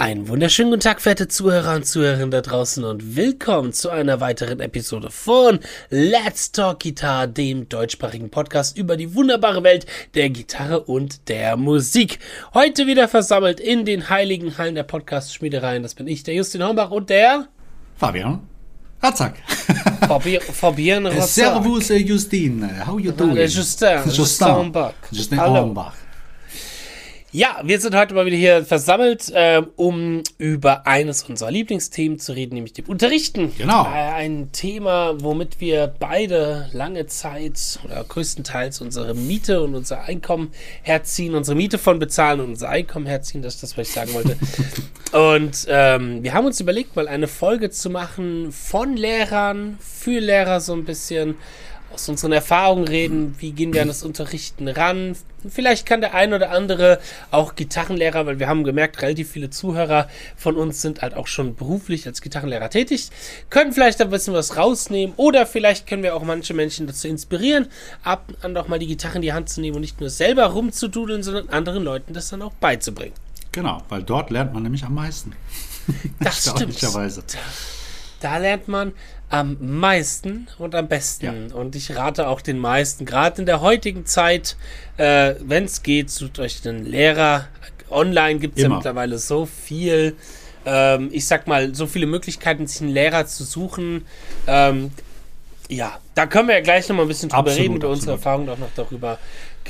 Einen wunderschönen guten Tag, verehrte Zuhörer und Zuhörerinnen da draußen und willkommen zu einer weiteren Episode von Let's Talk Guitar, dem deutschsprachigen Podcast über die wunderbare Welt der Gitarre und der Musik. Heute wieder versammelt in den heiligen Hallen der Podcast-Schmiedereien. Das bin ich, der Justin Hombach und der Fabian Ratzak. Fabian, Fabian Ratzak. Servus, Justin. How you doing? Justin. Justin Hombach. Justin Hombach. Ja, wir sind heute mal wieder hier versammelt, äh, um über eines unserer Lieblingsthemen zu reden, nämlich dem Unterrichten. Genau. Äh, ein Thema, womit wir beide lange Zeit oder größtenteils unsere Miete und unser Einkommen herziehen, unsere Miete von bezahlen und unser Einkommen herziehen, das ist das, was ich sagen wollte. und ähm, wir haben uns überlegt, mal eine Folge zu machen von Lehrern, für Lehrer so ein bisschen aus unseren Erfahrungen reden, wie gehen wir an das Unterrichten ran. Vielleicht kann der ein oder andere auch Gitarrenlehrer, weil wir haben gemerkt, relativ viele Zuhörer von uns sind halt auch schon beruflich als Gitarrenlehrer tätig, können vielleicht ein bisschen was rausnehmen oder vielleicht können wir auch manche Menschen dazu inspirieren, ab und an auch mal die Gitarre in die Hand zu nehmen und nicht nur selber rumzududeln, sondern anderen Leuten das dann auch beizubringen. Genau, weil dort lernt man nämlich am meisten. Das stimmt. Da lernt man am meisten und am besten. Ja. Und ich rate auch den meisten, gerade in der heutigen Zeit, äh, wenn es geht, sucht euch einen Lehrer. Online gibt es ja mittlerweile so viel. Ähm, ich sag mal, so viele Möglichkeiten, sich einen Lehrer zu suchen. Ähm, ja, da können wir ja gleich noch mal ein bisschen drüber absolut, reden, über absolut. unsere Erfahrungen auch noch darüber.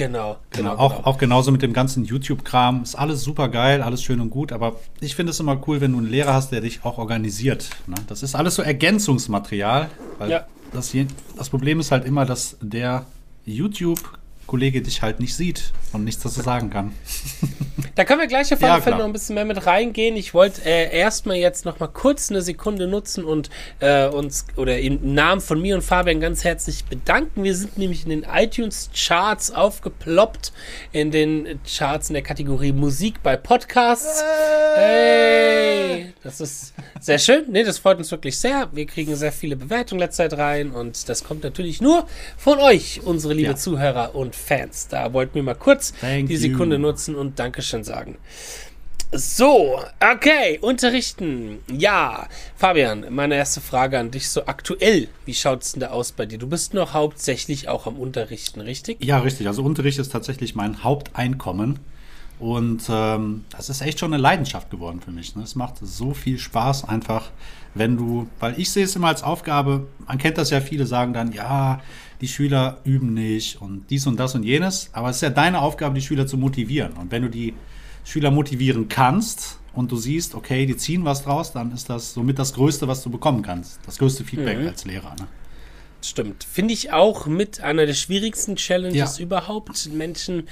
Genau, genau. genau auch, genau. auch genauso mit dem ganzen YouTube-Kram. Ist alles super geil, alles schön und gut, aber ich finde es immer cool, wenn du einen Lehrer hast, der dich auch organisiert. Ne? Das ist alles so Ergänzungsmaterial. Weil ja. das, das Problem ist halt immer, dass der YouTube Kollege dich halt nicht sieht und nichts dazu sagen kann. Da können wir gleich auf jeden Fall noch ein bisschen mehr mit reingehen. Ich wollte äh, erstmal jetzt noch mal kurz eine Sekunde nutzen und äh, uns oder im Namen von mir und Fabian ganz herzlich bedanken. Wir sind nämlich in den iTunes Charts aufgeploppt, in den Charts in der Kategorie Musik bei Podcasts. Hey! Das ist sehr schön. Nee, das freut uns wirklich sehr. Wir kriegen sehr viele Bewertungen letzter Zeit rein und das kommt natürlich nur von euch, unsere liebe ja. Zuhörer und Fans. Da wollten wir mal kurz Thank die Sekunde you. nutzen und Dankeschön sagen. So, okay, unterrichten. Ja, Fabian, meine erste Frage an dich so aktuell. Wie schaut es denn da aus bei dir? Du bist noch hauptsächlich auch am Unterrichten, richtig? Ja, richtig. Also Unterricht ist tatsächlich mein Haupteinkommen. Und ähm, das ist echt schon eine Leidenschaft geworden für mich. Ne? Es macht so viel Spaß einfach, wenn du, weil ich sehe es immer als Aufgabe, man kennt das ja, viele sagen dann, ja, die Schüler üben nicht und dies und das und jenes. Aber es ist ja deine Aufgabe, die Schüler zu motivieren. Und wenn du die Schüler motivieren kannst und du siehst, okay, die ziehen was draus, dann ist das somit das Größte, was du bekommen kannst. Das größte Feedback mhm. als Lehrer. Ne? Stimmt. Finde ich auch mit einer der schwierigsten Challenges ja. überhaupt, Menschen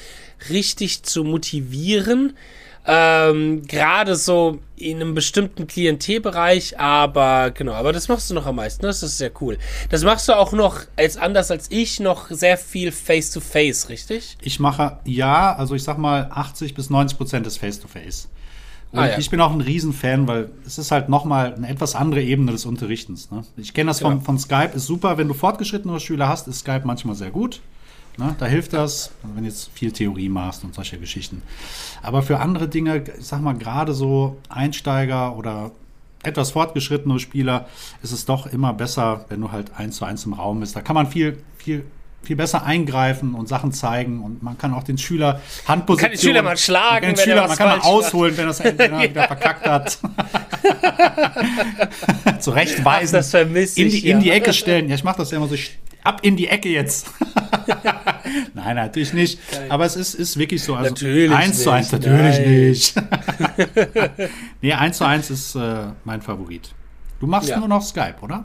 richtig zu motivieren. Ähm, Gerade so in einem bestimmten Klientelbereich, aber genau, aber das machst du noch am meisten, das ist sehr cool. Das machst du auch noch, als anders als ich, noch sehr viel Face-to-Face, -face, richtig? Ich mache, ja, also ich sag mal 80 bis 90 Prozent ist Face-to-Face. Und ah, ja. ich bin auch ein Riesenfan, weil es ist halt nochmal eine etwas andere Ebene des Unterrichtens. Ne? Ich kenne das ja. von, von Skype, ist super. Wenn du fortgeschrittenere Schüler hast, ist Skype manchmal sehr gut. Ne? Da hilft das, wenn du jetzt viel Theorie machst und solche Geschichten. Aber für andere Dinge, ich sag mal, gerade so Einsteiger oder etwas fortgeschrittene Spieler, ist es doch immer besser, wenn du halt eins zu eins im Raum bist. Da kann man viel, viel viel besser eingreifen und Sachen zeigen und man kann auch den Schüler Handposition. Man kann den Schüler mal schlagen, man kann, Schüler, man kann mal ausholen, macht. wenn, das, wenn er wieder verkackt hat. Zurechtweisen. Ach, das vermisse ich. In die, ja. in die Ecke stellen. Ja, ich mache das ja immer so ab in die Ecke jetzt. Nein, natürlich nicht. Aber es ist, ist wirklich so. Also natürlich eins zu eins natürlich Nein. nicht. nee, eins zu eins ist äh, mein Favorit. Du machst ja. nur noch Skype, oder?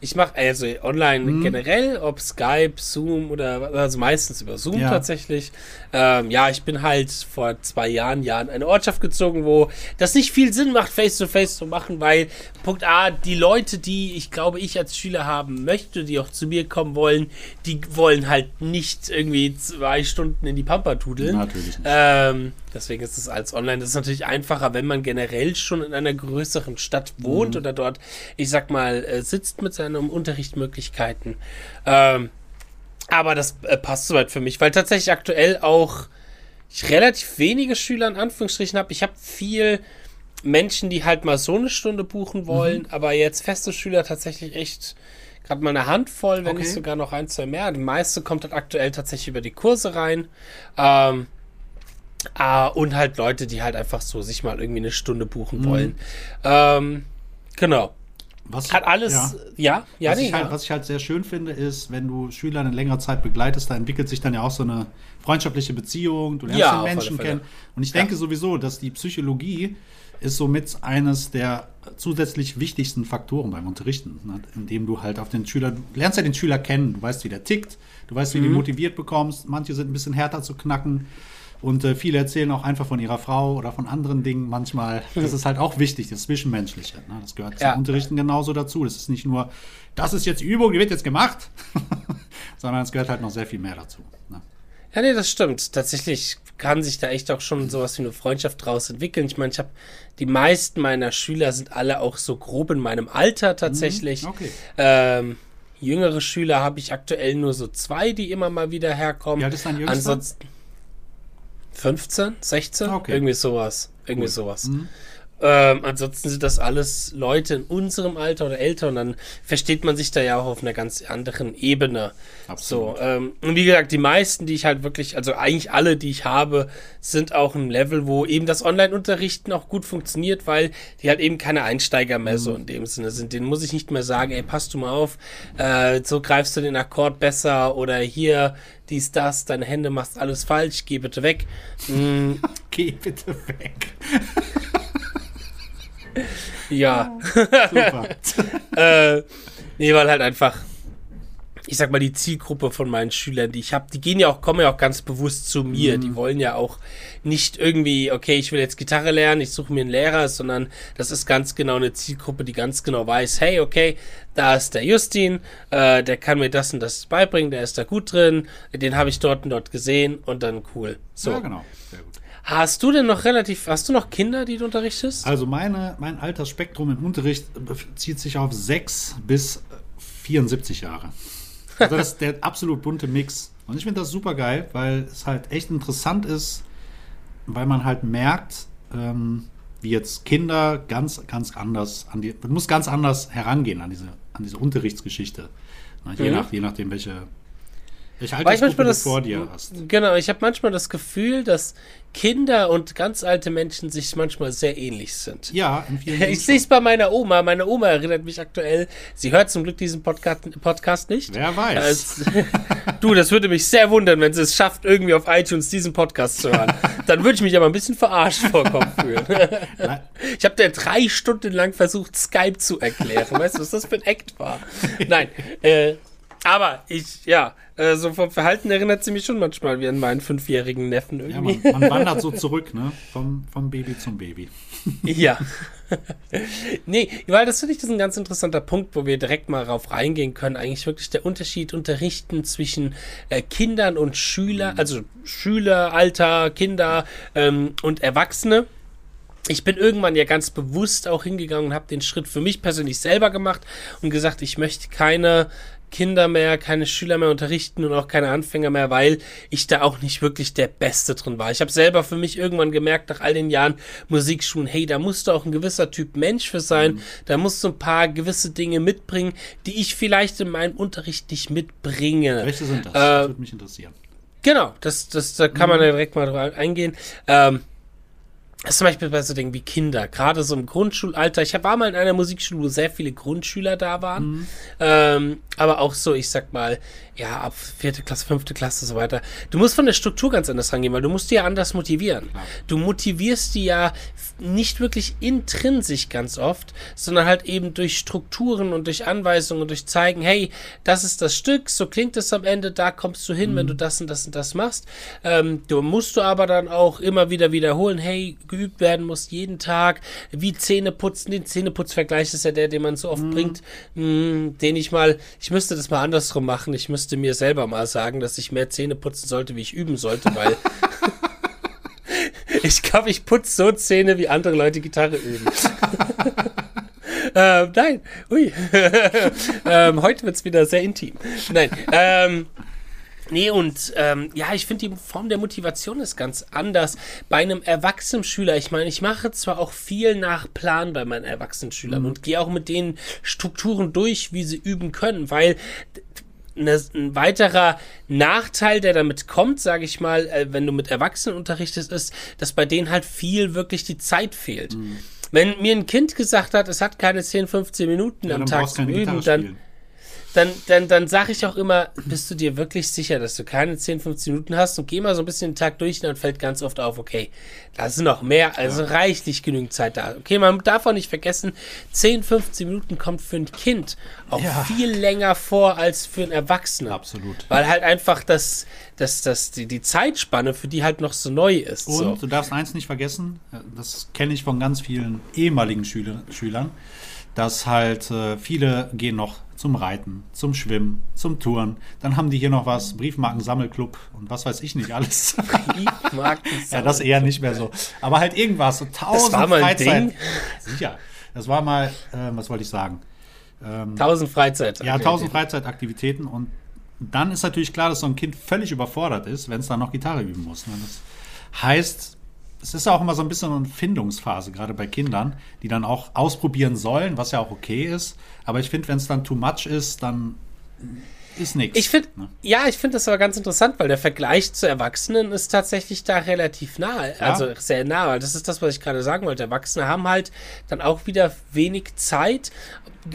Ich mache also online mhm. generell, ob Skype, Zoom oder also meistens über Zoom ja. tatsächlich. Ähm, ja, ich bin halt vor zwei Jahren, Jahren eine Ortschaft gezogen, wo das nicht viel Sinn macht, Face-to-Face -face zu machen, weil Punkt A, die Leute, die ich glaube, ich als Schüler haben möchte, die auch zu mir kommen wollen, die wollen halt nicht irgendwie zwei Stunden in die Pampa tudeln. Natürlich nicht. Ähm, deswegen ist es als online. Das ist natürlich einfacher, wenn man generell schon in einer größeren Stadt wohnt mhm. oder dort, ich sag mal, äh, sitzt mit seinen Unterrichtsmöglichkeiten. Ähm, aber das äh, passt soweit für mich, weil tatsächlich aktuell auch ich relativ wenige Schüler in Anführungsstrichen habe. Ich habe viel Menschen, die halt mal so eine Stunde buchen wollen, mhm. aber jetzt feste Schüler tatsächlich echt gerade mal eine Handvoll, wenn okay. nicht sogar noch ein, zwei mehr. Die meiste kommt halt aktuell tatsächlich über die Kurse rein. Ähm, äh, und halt Leute, die halt einfach so sich mal irgendwie eine Stunde buchen mhm. wollen. Ähm, genau. Was, Hat alles, ja, ja, ja, was, nee, ich halt, ja. was ich halt sehr schön finde, ist, wenn du Schüler eine längere Zeit begleitest, da entwickelt sich dann ja auch so eine freundschaftliche Beziehung, du lernst ja, den Menschen kennen. Und ich denke sowieso, dass die Psychologie ist somit eines der zusätzlich wichtigsten Faktoren beim Unterrichten, ne? indem du halt auf den Schüler, du lernst ja den Schüler kennen, du weißt, wie der tickt, du weißt, wie mhm. du ihn motiviert bekommst, manche sind ein bisschen härter zu knacken und äh, viele erzählen auch einfach von ihrer Frau oder von anderen Dingen manchmal. Das ist halt auch wichtig, das Zwischenmenschliche. Ne? Das gehört ja. zum Unterrichten genauso dazu. Das ist nicht nur, das ist jetzt Übung, die wird jetzt gemacht, sondern es gehört halt noch sehr viel mehr dazu. Ne? Ja, nee, das stimmt. Tatsächlich kann sich da echt auch schon sowas wie eine Freundschaft draus entwickeln. Ich meine, ich habe die meisten meiner Schüler sind alle auch so grob in meinem Alter tatsächlich. Mhm, okay. Ähm, jüngere Schüler habe ich aktuell nur so zwei, die immer mal wieder herkommen. Ja, das ist dein Jüngster? Ansonsten 15, 16, okay. irgendwie sowas. Irgendwie cool. sowas. Mhm. Ähm, ansonsten sind das alles Leute in unserem Alter oder älter und dann versteht man sich da ja auch auf einer ganz anderen Ebene. Absolut. So, ähm, und wie gesagt, die meisten, die ich halt wirklich, also eigentlich alle, die ich habe, sind auch ein Level, wo eben das Online-Unterrichten auch gut funktioniert, weil die halt eben keine Einsteiger mehr mhm. so in dem Sinne sind. Den muss ich nicht mehr sagen, ey, passt du mal auf, äh, so greifst du den Akkord besser oder hier dies, das, deine Hände machst alles falsch, geh bitte weg. Mm. geh bitte weg. ja. Super. äh, nee, weil halt einfach, ich sag mal, die Zielgruppe von meinen Schülern, die ich habe, die gehen ja auch, kommen ja auch ganz bewusst zu mir. Mhm. Die wollen ja auch nicht irgendwie, okay, ich will jetzt Gitarre lernen, ich suche mir einen Lehrer, sondern das ist ganz genau eine Zielgruppe, die ganz genau weiß, hey, okay, da ist der Justin, äh, der kann mir das und das beibringen, der ist da gut drin, den habe ich dort und dort gesehen und dann cool. So. Ja, genau. Hast du denn noch relativ, hast du noch Kinder, die du unterrichtest? Also meine, mein Altersspektrum im Unterricht bezieht sich auf 6 bis 74 Jahre. Also das ist der absolut bunte Mix. Und ich finde das super geil, weil es halt echt interessant ist, weil man halt merkt, ähm, wie jetzt Kinder ganz, ganz anders an die, man muss ganz anders herangehen an diese, an diese Unterrichtsgeschichte. Na, je, mhm. nach, je nachdem, welche, welche Altersgruppe du vor dir hast. Genau, ich habe manchmal das Gefühl, dass Kinder und ganz alte Menschen sich manchmal sehr ähnlich sind. Ja, in vielen Ich sehe es bei meiner Oma. Meine Oma erinnert mich aktuell, sie hört zum Glück diesen Podcast, Podcast nicht. Wer weiß. Als, du, das würde mich sehr wundern, wenn sie es schafft, irgendwie auf iTunes diesen Podcast zu hören. Dann würde ich mich aber ein bisschen verarscht vorkommen fühlen. ich habe dir drei Stunden lang versucht, Skype zu erklären. Weißt du, was das für ein Act war? Nein, äh, aber ich, ja, äh, so vom Verhalten erinnert sie mich schon manchmal wie an meinen fünfjährigen Neffen irgendwie. Ja, man, man wandert so zurück, ne? Vom, vom Baby zum Baby. ja. nee, weil das finde ich das ist ein ganz interessanter Punkt, wo wir direkt mal rauf reingehen können. Eigentlich wirklich der Unterschied unterrichten zwischen äh, Kindern und Schülern, mhm. also Schüler, Alter, Kinder ähm, und Erwachsene ich bin irgendwann ja ganz bewusst auch hingegangen und habe den Schritt für mich persönlich selber gemacht und gesagt, ich möchte keine Kinder mehr, keine Schüler mehr unterrichten und auch keine Anfänger mehr, weil ich da auch nicht wirklich der Beste drin war. Ich habe selber für mich irgendwann gemerkt, nach all den Jahren Musikschulen, hey, da musst du auch ein gewisser Typ Mensch für sein, mhm. da musst du ein paar gewisse Dinge mitbringen, die ich vielleicht in meinem Unterricht nicht mitbringe. Welche sind das? Äh, das würde mich interessieren. Genau, das, das, da kann mhm. man ja direkt mal drauf eingehen. Ähm, zum Beispiel bei so Dingen wie Kinder, gerade so im Grundschulalter. Ich war mal in einer Musikschule, wo sehr viele Grundschüler da waren. Mhm. Ähm, aber auch so, ich sag mal, ja, ab vierte Klasse, fünfte Klasse und so weiter. Du musst von der Struktur ganz anders rangehen, weil du musst die ja anders motivieren. Klar. Du motivierst die ja nicht wirklich intrinsisch ganz oft, sondern halt eben durch Strukturen und durch Anweisungen und durch zeigen, hey, das ist das Stück, so klingt es am Ende, da kommst du hin, mhm. wenn du das und das und das machst. Ähm, du musst du aber dann auch immer wieder wiederholen, hey, geübt werden muss jeden Tag, wie Zähne putzen, den Zähneputzvergleich ist ja der, den man so oft mhm. bringt, mh, den ich mal, ich müsste das mal andersrum machen, ich müsste müsste mir selber mal sagen, dass ich mehr Zähne putzen sollte, wie ich üben sollte, weil ich glaube, ich putze so Zähne, wie andere Leute Gitarre üben. ähm, nein, ui. ähm, heute wird es wieder sehr intim. Nein, ähm, Nee, und ähm, ja, ich finde, die Form der Motivation ist ganz anders. Bei einem erwachsenen Schüler, ich meine, ich mache zwar auch viel nach Plan bei meinen erwachsenen Schülern mhm. und gehe auch mit den Strukturen durch, wie sie üben können, weil eine, ein weiterer Nachteil, der damit kommt, sage ich mal, äh, wenn du mit Erwachsenen unterrichtest, ist, dass bei denen halt viel wirklich die Zeit fehlt. Mhm. Wenn mir ein Kind gesagt hat, es hat keine 10, 15 Minuten ja, am Tag zu üben, dann, dann, dann, dann sage ich auch immer, bist du dir wirklich sicher, dass du keine 10, 15 Minuten hast und geh mal so ein bisschen den Tag durch und dann fällt ganz oft auf, okay, da ist noch mehr, also ja. reichlich genügend Zeit da. Okay, man darf auch nicht vergessen, 10, 15 Minuten kommt für ein Kind auch ja. viel länger vor als für einen Erwachsenen. Absolut. Weil halt einfach das, das, das, die, die Zeitspanne für die halt noch so neu ist. Und so. du darfst eins nicht vergessen, das kenne ich von ganz vielen ehemaligen Schüler, Schülern, dass halt äh, viele gehen noch zum Reiten, zum Schwimmen, zum Touren. Dann haben die hier noch was, Briefmarkensammelclub und was weiß ich nicht alles. Briefmarken ja, das eher nicht mehr so. Aber halt irgendwas, so tausend das war mal Freizeit. Ein Ding. Sicher. Das war mal, äh, was wollte ich sagen? Ähm, tausend Freizeitaktivitäten. Ja, tausend Freizeitaktivitäten und dann ist natürlich klar, dass so ein Kind völlig überfordert ist, wenn es dann noch Gitarre üben muss. Ne? Das heißt, es ist auch immer so ein bisschen eine Findungsphase, gerade bei Kindern, die dann auch ausprobieren sollen, was ja auch okay ist. Aber ich finde, wenn es dann too much ist, dann ist nichts. Ich finde, ne? ja, ich finde das aber ganz interessant, weil der Vergleich zu Erwachsenen ist tatsächlich da relativ nah, ja. also sehr nah. Das ist das, was ich gerade sagen wollte. Erwachsene haben halt dann auch wieder wenig Zeit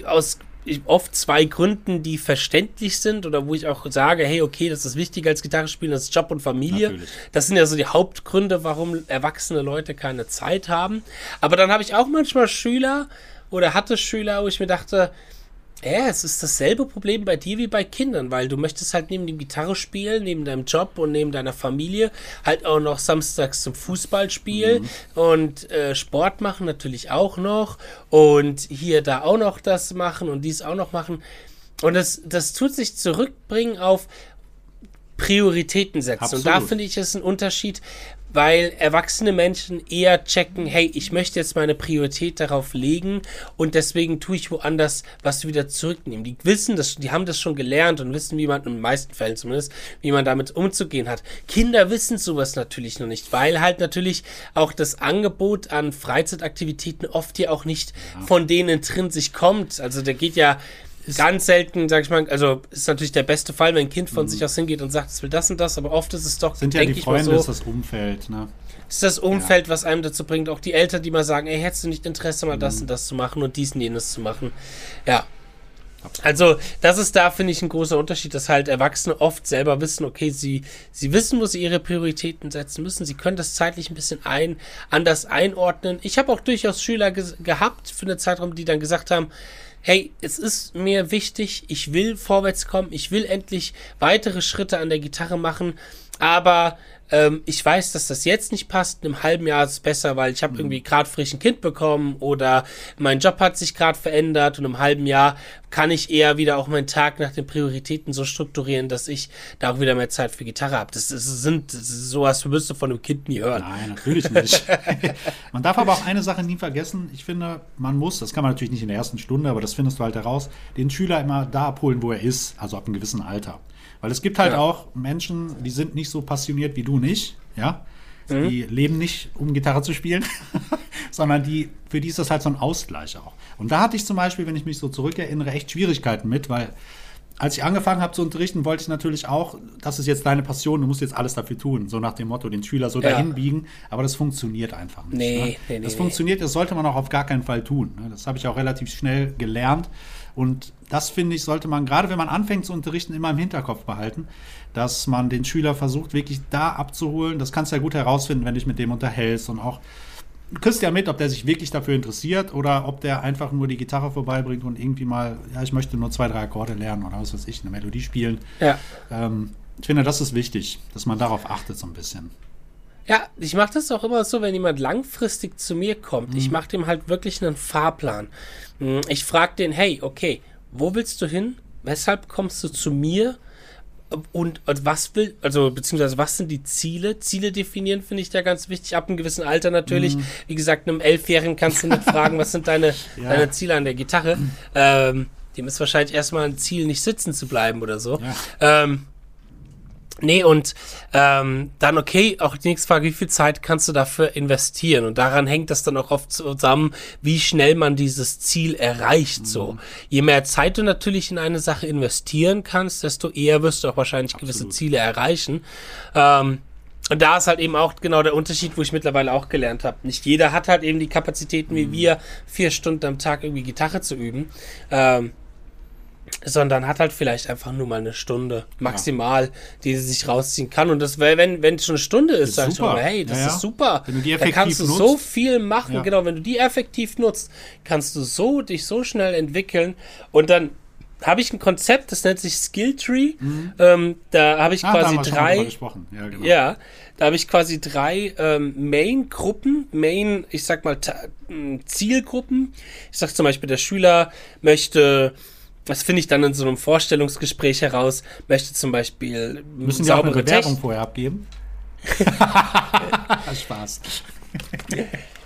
aus oft zwei Gründen, die verständlich sind oder wo ich auch sage, hey, okay, das ist wichtiger als Gitarre spielen, das ist Job und Familie. Natürlich. Das sind ja so die Hauptgründe, warum erwachsene Leute keine Zeit haben. Aber dann habe ich auch manchmal Schüler oder hatte Schüler, wo ich mir dachte, ja, es ist dasselbe Problem bei dir wie bei Kindern, weil du möchtest halt neben dem Gitarre spielen, neben deinem Job und neben deiner Familie halt auch noch samstags zum Fußballspiel mhm. und äh, Sport machen natürlich auch noch und hier da auch noch das machen und dies auch noch machen. Und das, das tut sich zurückbringen auf Prioritäten setzen. Absolut. Und da finde ich es ein Unterschied, weil erwachsene Menschen eher checken, hey, ich möchte jetzt meine Priorität darauf legen und deswegen tue ich woanders was wieder zurücknehmen. Die wissen das, die haben das schon gelernt und wissen, wie man, in den meisten Fällen zumindest, wie man damit umzugehen hat. Kinder wissen sowas natürlich noch nicht, weil halt natürlich auch das Angebot an Freizeitaktivitäten oft ja auch nicht von denen intrinsisch kommt. Also der geht ja, ganz selten, sag ich mal, also ist natürlich der beste Fall, wenn ein Kind von mhm. sich aus hingeht und sagt, es will das und das, aber oft ist es doch, sind ja die Freunde, so, ist das Umfeld, ne? Ist das Umfeld, ja. was einem dazu bringt, auch die Eltern, die mal sagen, ey, hättest du nicht Interesse, mal mhm. das und das zu machen und dies und jenes zu machen. Ja. Also, das ist da, finde ich, ein großer Unterschied, dass halt Erwachsene oft selber wissen, okay, sie, sie wissen, wo sie ihre Prioritäten setzen müssen. Sie können das zeitlich ein bisschen ein, anders einordnen. Ich habe auch durchaus Schüler ge gehabt für eine Zeitraum, die dann gesagt haben, hey, es ist mir wichtig, ich will vorwärts kommen, ich will endlich weitere Schritte an der Gitarre machen, aber ähm, ich weiß, dass das jetzt nicht passt, in einem halben Jahr ist es besser, weil ich habe mhm. irgendwie gerade frisch ein Kind bekommen oder mein Job hat sich gerade verändert und im halben Jahr kann ich eher wieder auch meinen Tag nach den Prioritäten so strukturieren, dass ich da auch wieder mehr Zeit für Gitarre habe. Das, das sind das ist sowas wirst du von einem Kind nie hören. Nein, natürlich nicht. man darf aber auch eine Sache nie vergessen. Ich finde, man muss, das kann man natürlich nicht in der ersten Stunde, aber das findest du halt heraus, den Schüler immer da abholen, wo er ist, also ab einem gewissen Alter. Weil es gibt halt ja. auch Menschen, die sind nicht so passioniert wie du nicht, ja. Mhm. Die leben nicht, um Gitarre zu spielen, sondern die, für die ist das halt so ein Ausgleich auch. Und da hatte ich zum Beispiel, wenn ich mich so zurückerinnere, echt Schwierigkeiten mit, weil als ich angefangen habe zu unterrichten, wollte ich natürlich auch, das ist jetzt deine Passion, du musst jetzt alles dafür tun, so nach dem Motto, den Schüler so ja. dahin biegen, aber das funktioniert einfach nicht. Nee, ne? nee, das nee, funktioniert, das sollte man auch auf gar keinen Fall tun. Ne? Das habe ich auch relativ schnell gelernt und das finde ich, sollte man, gerade wenn man anfängt zu unterrichten, immer im Hinterkopf behalten, dass man den Schüler versucht, wirklich da abzuholen. Das kannst du ja gut herausfinden, wenn du dich mit dem unterhältst und auch du kriegst ja mit, ob der sich wirklich dafür interessiert oder ob der einfach nur die Gitarre vorbeibringt und irgendwie mal, ja, ich möchte nur zwei, drei Akkorde lernen oder was weiß ich, eine Melodie spielen. Ja. Ähm, ich finde, das ist wichtig, dass man darauf achtet so ein bisschen. Ja, ich mache das auch immer so, wenn jemand langfristig zu mir kommt. Mhm. Ich mache dem halt wirklich einen Fahrplan. Hm, ich frage den, hey, okay, wo willst du hin? Weshalb kommst du zu mir? Und, und, was will, also beziehungsweise was sind die Ziele? Ziele definieren finde ich da ganz wichtig, ab einem gewissen Alter natürlich. Mhm. Wie gesagt, einem Elfjährigen kannst du nicht fragen, was sind deine, ja. deine Ziele an der Gitarre. Ähm, dem ist wahrscheinlich erstmal ein Ziel, nicht sitzen zu bleiben oder so. Ja. Ähm, Nee, und ähm, dann okay, auch die nächste Frage, wie viel Zeit kannst du dafür investieren? Und daran hängt das dann auch oft zusammen, wie schnell man dieses Ziel erreicht. Mhm. So, je mehr Zeit du natürlich in eine Sache investieren kannst, desto eher wirst du auch wahrscheinlich Absolut. gewisse Ziele erreichen. Ähm, und da ist halt eben auch genau der Unterschied, wo ich mittlerweile auch gelernt habe. Nicht jeder hat halt eben die Kapazitäten wie mhm. wir, vier Stunden am Tag irgendwie Gitarre zu üben. Ähm, sondern hat halt vielleicht einfach nur mal eine Stunde maximal, ja. die sie sich rausziehen kann. Und das wäre, wenn wenn es schon eine Stunde ist, dann schon, hey, das ja, ist super. Wenn du die effektiv da kannst du nutzt. so viel machen. Ja. Genau, wenn du die effektiv nutzt, kannst du so dich so schnell entwickeln und dann habe ich ein Konzept, das nennt sich Skill Tree. Mhm. Ähm, da habe ich ah, quasi drei. Ja, genau. ja, da habe ich quasi drei ähm, Main-Gruppen, Main, ich sag mal Zielgruppen. Ich sag zum Beispiel, der Schüler möchte das finde ich dann in so einem Vorstellungsgespräch heraus, möchte zum Beispiel. Müssen Sie auch eine Bewerbung vorher abgeben? Spaß.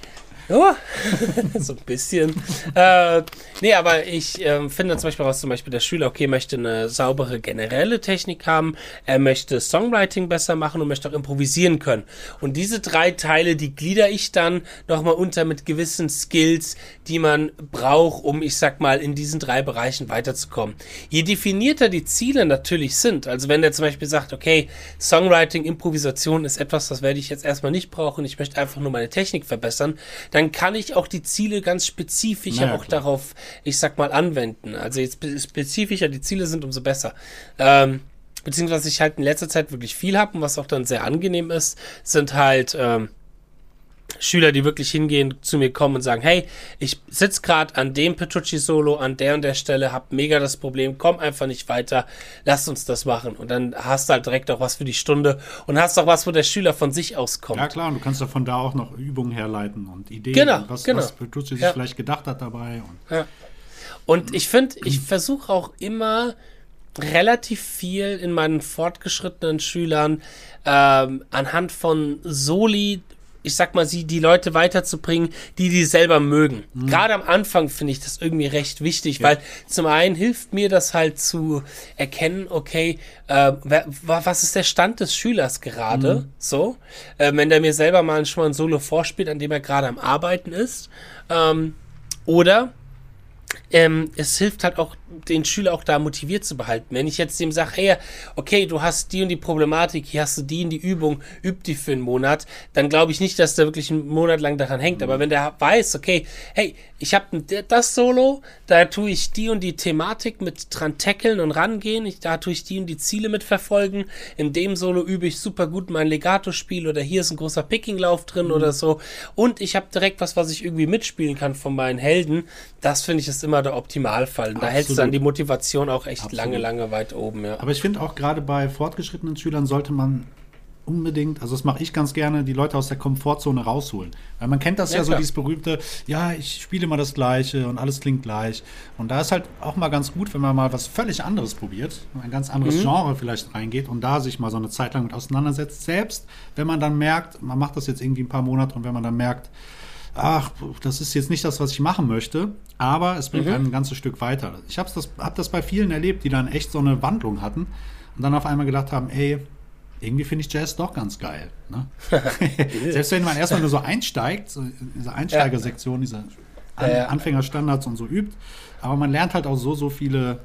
Ja, so ein bisschen. äh, nee, aber ich äh, finde zum Beispiel, was zum Beispiel der Schüler, okay, möchte eine saubere generelle Technik haben, er möchte Songwriting besser machen und möchte auch improvisieren können. Und diese drei Teile, die glieder ich dann nochmal unter mit gewissen Skills, die man braucht, um, ich sag mal, in diesen drei Bereichen weiterzukommen. Je definierter die Ziele natürlich sind, also wenn der zum Beispiel sagt, okay, Songwriting, Improvisation ist etwas, das werde ich jetzt erstmal nicht brauchen, ich möchte einfach nur meine Technik verbessern, dann kann ich auch die Ziele ganz spezifisch naja, auch klar. darauf, ich sag mal, anwenden. Also je spezifischer die Ziele sind, umso besser. Ähm, beziehungsweise ich halt in letzter Zeit wirklich viel habe und was auch dann sehr angenehm ist, sind halt ähm, Schüler, die wirklich hingehen, zu mir kommen und sagen, hey, ich sitze gerade an dem Petrucci-Solo, an der und der Stelle, hab mega das Problem, komm einfach nicht weiter, lass uns das machen. Und dann hast du halt direkt auch was für die Stunde und hast auch was, wo der Schüler von sich aus kommt. Ja klar, und du kannst ja von da auch noch Übungen herleiten und Ideen, genau, was, genau. was Petrucci sich ja. vielleicht gedacht hat dabei. Und, ja. und ich finde, ich versuche auch immer relativ viel in meinen fortgeschrittenen Schülern ähm, anhand von Soli ich sag mal, sie, die Leute weiterzubringen, die die selber mögen. Mhm. Gerade am Anfang finde ich das irgendwie recht wichtig, ja. weil zum einen hilft mir das halt zu erkennen, okay, äh, wer, was ist der Stand des Schülers gerade, mhm. so, äh, wenn der mir selber mal schon mal ein Solo vorspielt, an dem er gerade am Arbeiten ist, ähm, oder ähm, es hilft halt auch, den Schüler auch da motiviert zu behalten. Wenn ich jetzt dem sage, hey, okay, du hast die und die Problematik, hier hast du die und die Übung, üb die für einen Monat, dann glaube ich nicht, dass der wirklich einen Monat lang daran hängt. Aber wenn der weiß, okay, hey, ich habe das Solo, da tue ich die und die Thematik mit dran tackeln und rangehen, ich, da tue ich die und die Ziele mit verfolgen. In dem Solo übe ich super gut mein Legato-Spiel oder hier ist ein großer Picking-Lauf drin mhm. oder so. Und ich habe direkt was, was ich irgendwie mitspielen kann von meinen Helden. Das finde ich ist immer der Optimalfall. Da hältst du dann die Motivation auch echt Absolut. lange, lange weit oben. Ja. Aber ich finde auch gerade bei fortgeschrittenen Schülern sollte man unbedingt, also das mache ich ganz gerne, die Leute aus der Komfortzone rausholen. Weil man kennt das ja, ja so, dieses berühmte, ja, ich spiele immer das Gleiche und alles klingt gleich. Und da ist halt auch mal ganz gut, wenn man mal was völlig anderes probiert, ein ganz anderes mhm. Genre vielleicht reingeht und da sich mal so eine Zeit lang mit auseinandersetzt. Selbst wenn man dann merkt, man macht das jetzt irgendwie ein paar Monate und wenn man dann merkt, ach, das ist jetzt nicht das, was ich machen möchte, aber es bringt mhm. einen ein ganzes Stück weiter. Ich habe das, hab das bei vielen erlebt, die dann echt so eine Wandlung hatten und dann auf einmal gedacht haben, ey, irgendwie finde ich Jazz doch ganz geil. Ne? Selbst wenn man erstmal nur so einsteigt, so diese Einsteigersektion, diese An. Anfängerstandards und so übt, aber man lernt halt auch so, so viele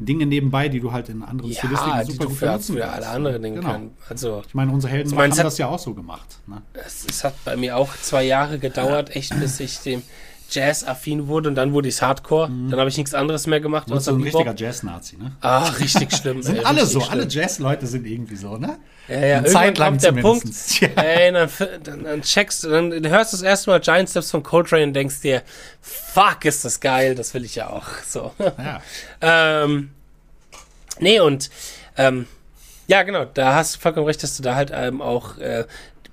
Dinge nebenbei, die du halt in anderen ja, Stilistiken super gut benutzen für alle anderen Dinge genau. können. Also, ich meine, unsere Helden also haben das ja auch so gemacht. Ne? Es, es, hat bei mir auch zwei Jahre gedauert, echt, bis ich dem Jazz-affin wurde und dann wurde ich Hardcore. Mhm. Dann habe ich nichts anderes mehr gemacht. Du bist so ein richtiger Jazz-Nazi, ne? Ah, richtig schlimm. sind ey, alle so, schlimm. alle Jazz-Leute sind irgendwie so, ne? Ja, ja, Eine Zeit lang kommt der Punkt, ja. ey, dann, dann, dann, checkst du, dann hörst du das erste Mal Giant Steps von Coltrane und denkst dir, fuck, ist das geil, das will ich ja auch. So. Ja. ähm, nee, und ähm, ja, genau, da hast du vollkommen recht, dass du da halt ähm, auch äh,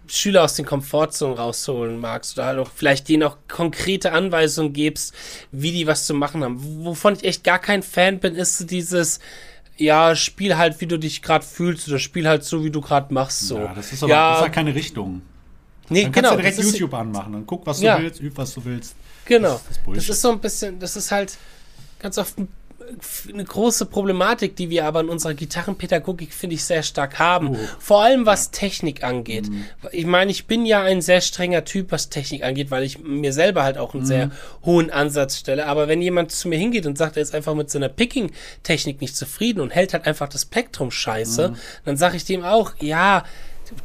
Schüler aus den Komfortzonen rausholen magst oder halt auch vielleicht denen auch konkrete Anweisungen gibst, wie die was zu machen haben. Wovon ich echt gar kein Fan bin, ist dieses, ja, spiel halt, wie du dich gerade fühlst oder spiel halt so, wie du gerade machst. So. Ja, das ist aber ja, das halt keine Richtung. Nee, dann genau. Kannst du direkt YouTube anmachen und guck, was du ja. willst, üb, was du willst. Genau. Das ist, das, das ist so ein bisschen, das ist halt ganz oft eine große Problematik, die wir aber in unserer Gitarrenpädagogik, finde ich, sehr stark haben. Oh. Vor allem was Technik angeht. Mhm. Ich meine, ich bin ja ein sehr strenger Typ, was Technik angeht, weil ich mir selber halt auch einen mhm. sehr hohen Ansatz stelle. Aber wenn jemand zu mir hingeht und sagt, er ist einfach mit seiner Picking-Technik nicht zufrieden und hält halt einfach das Plektrum scheiße, mhm. dann sage ich dem auch, ja,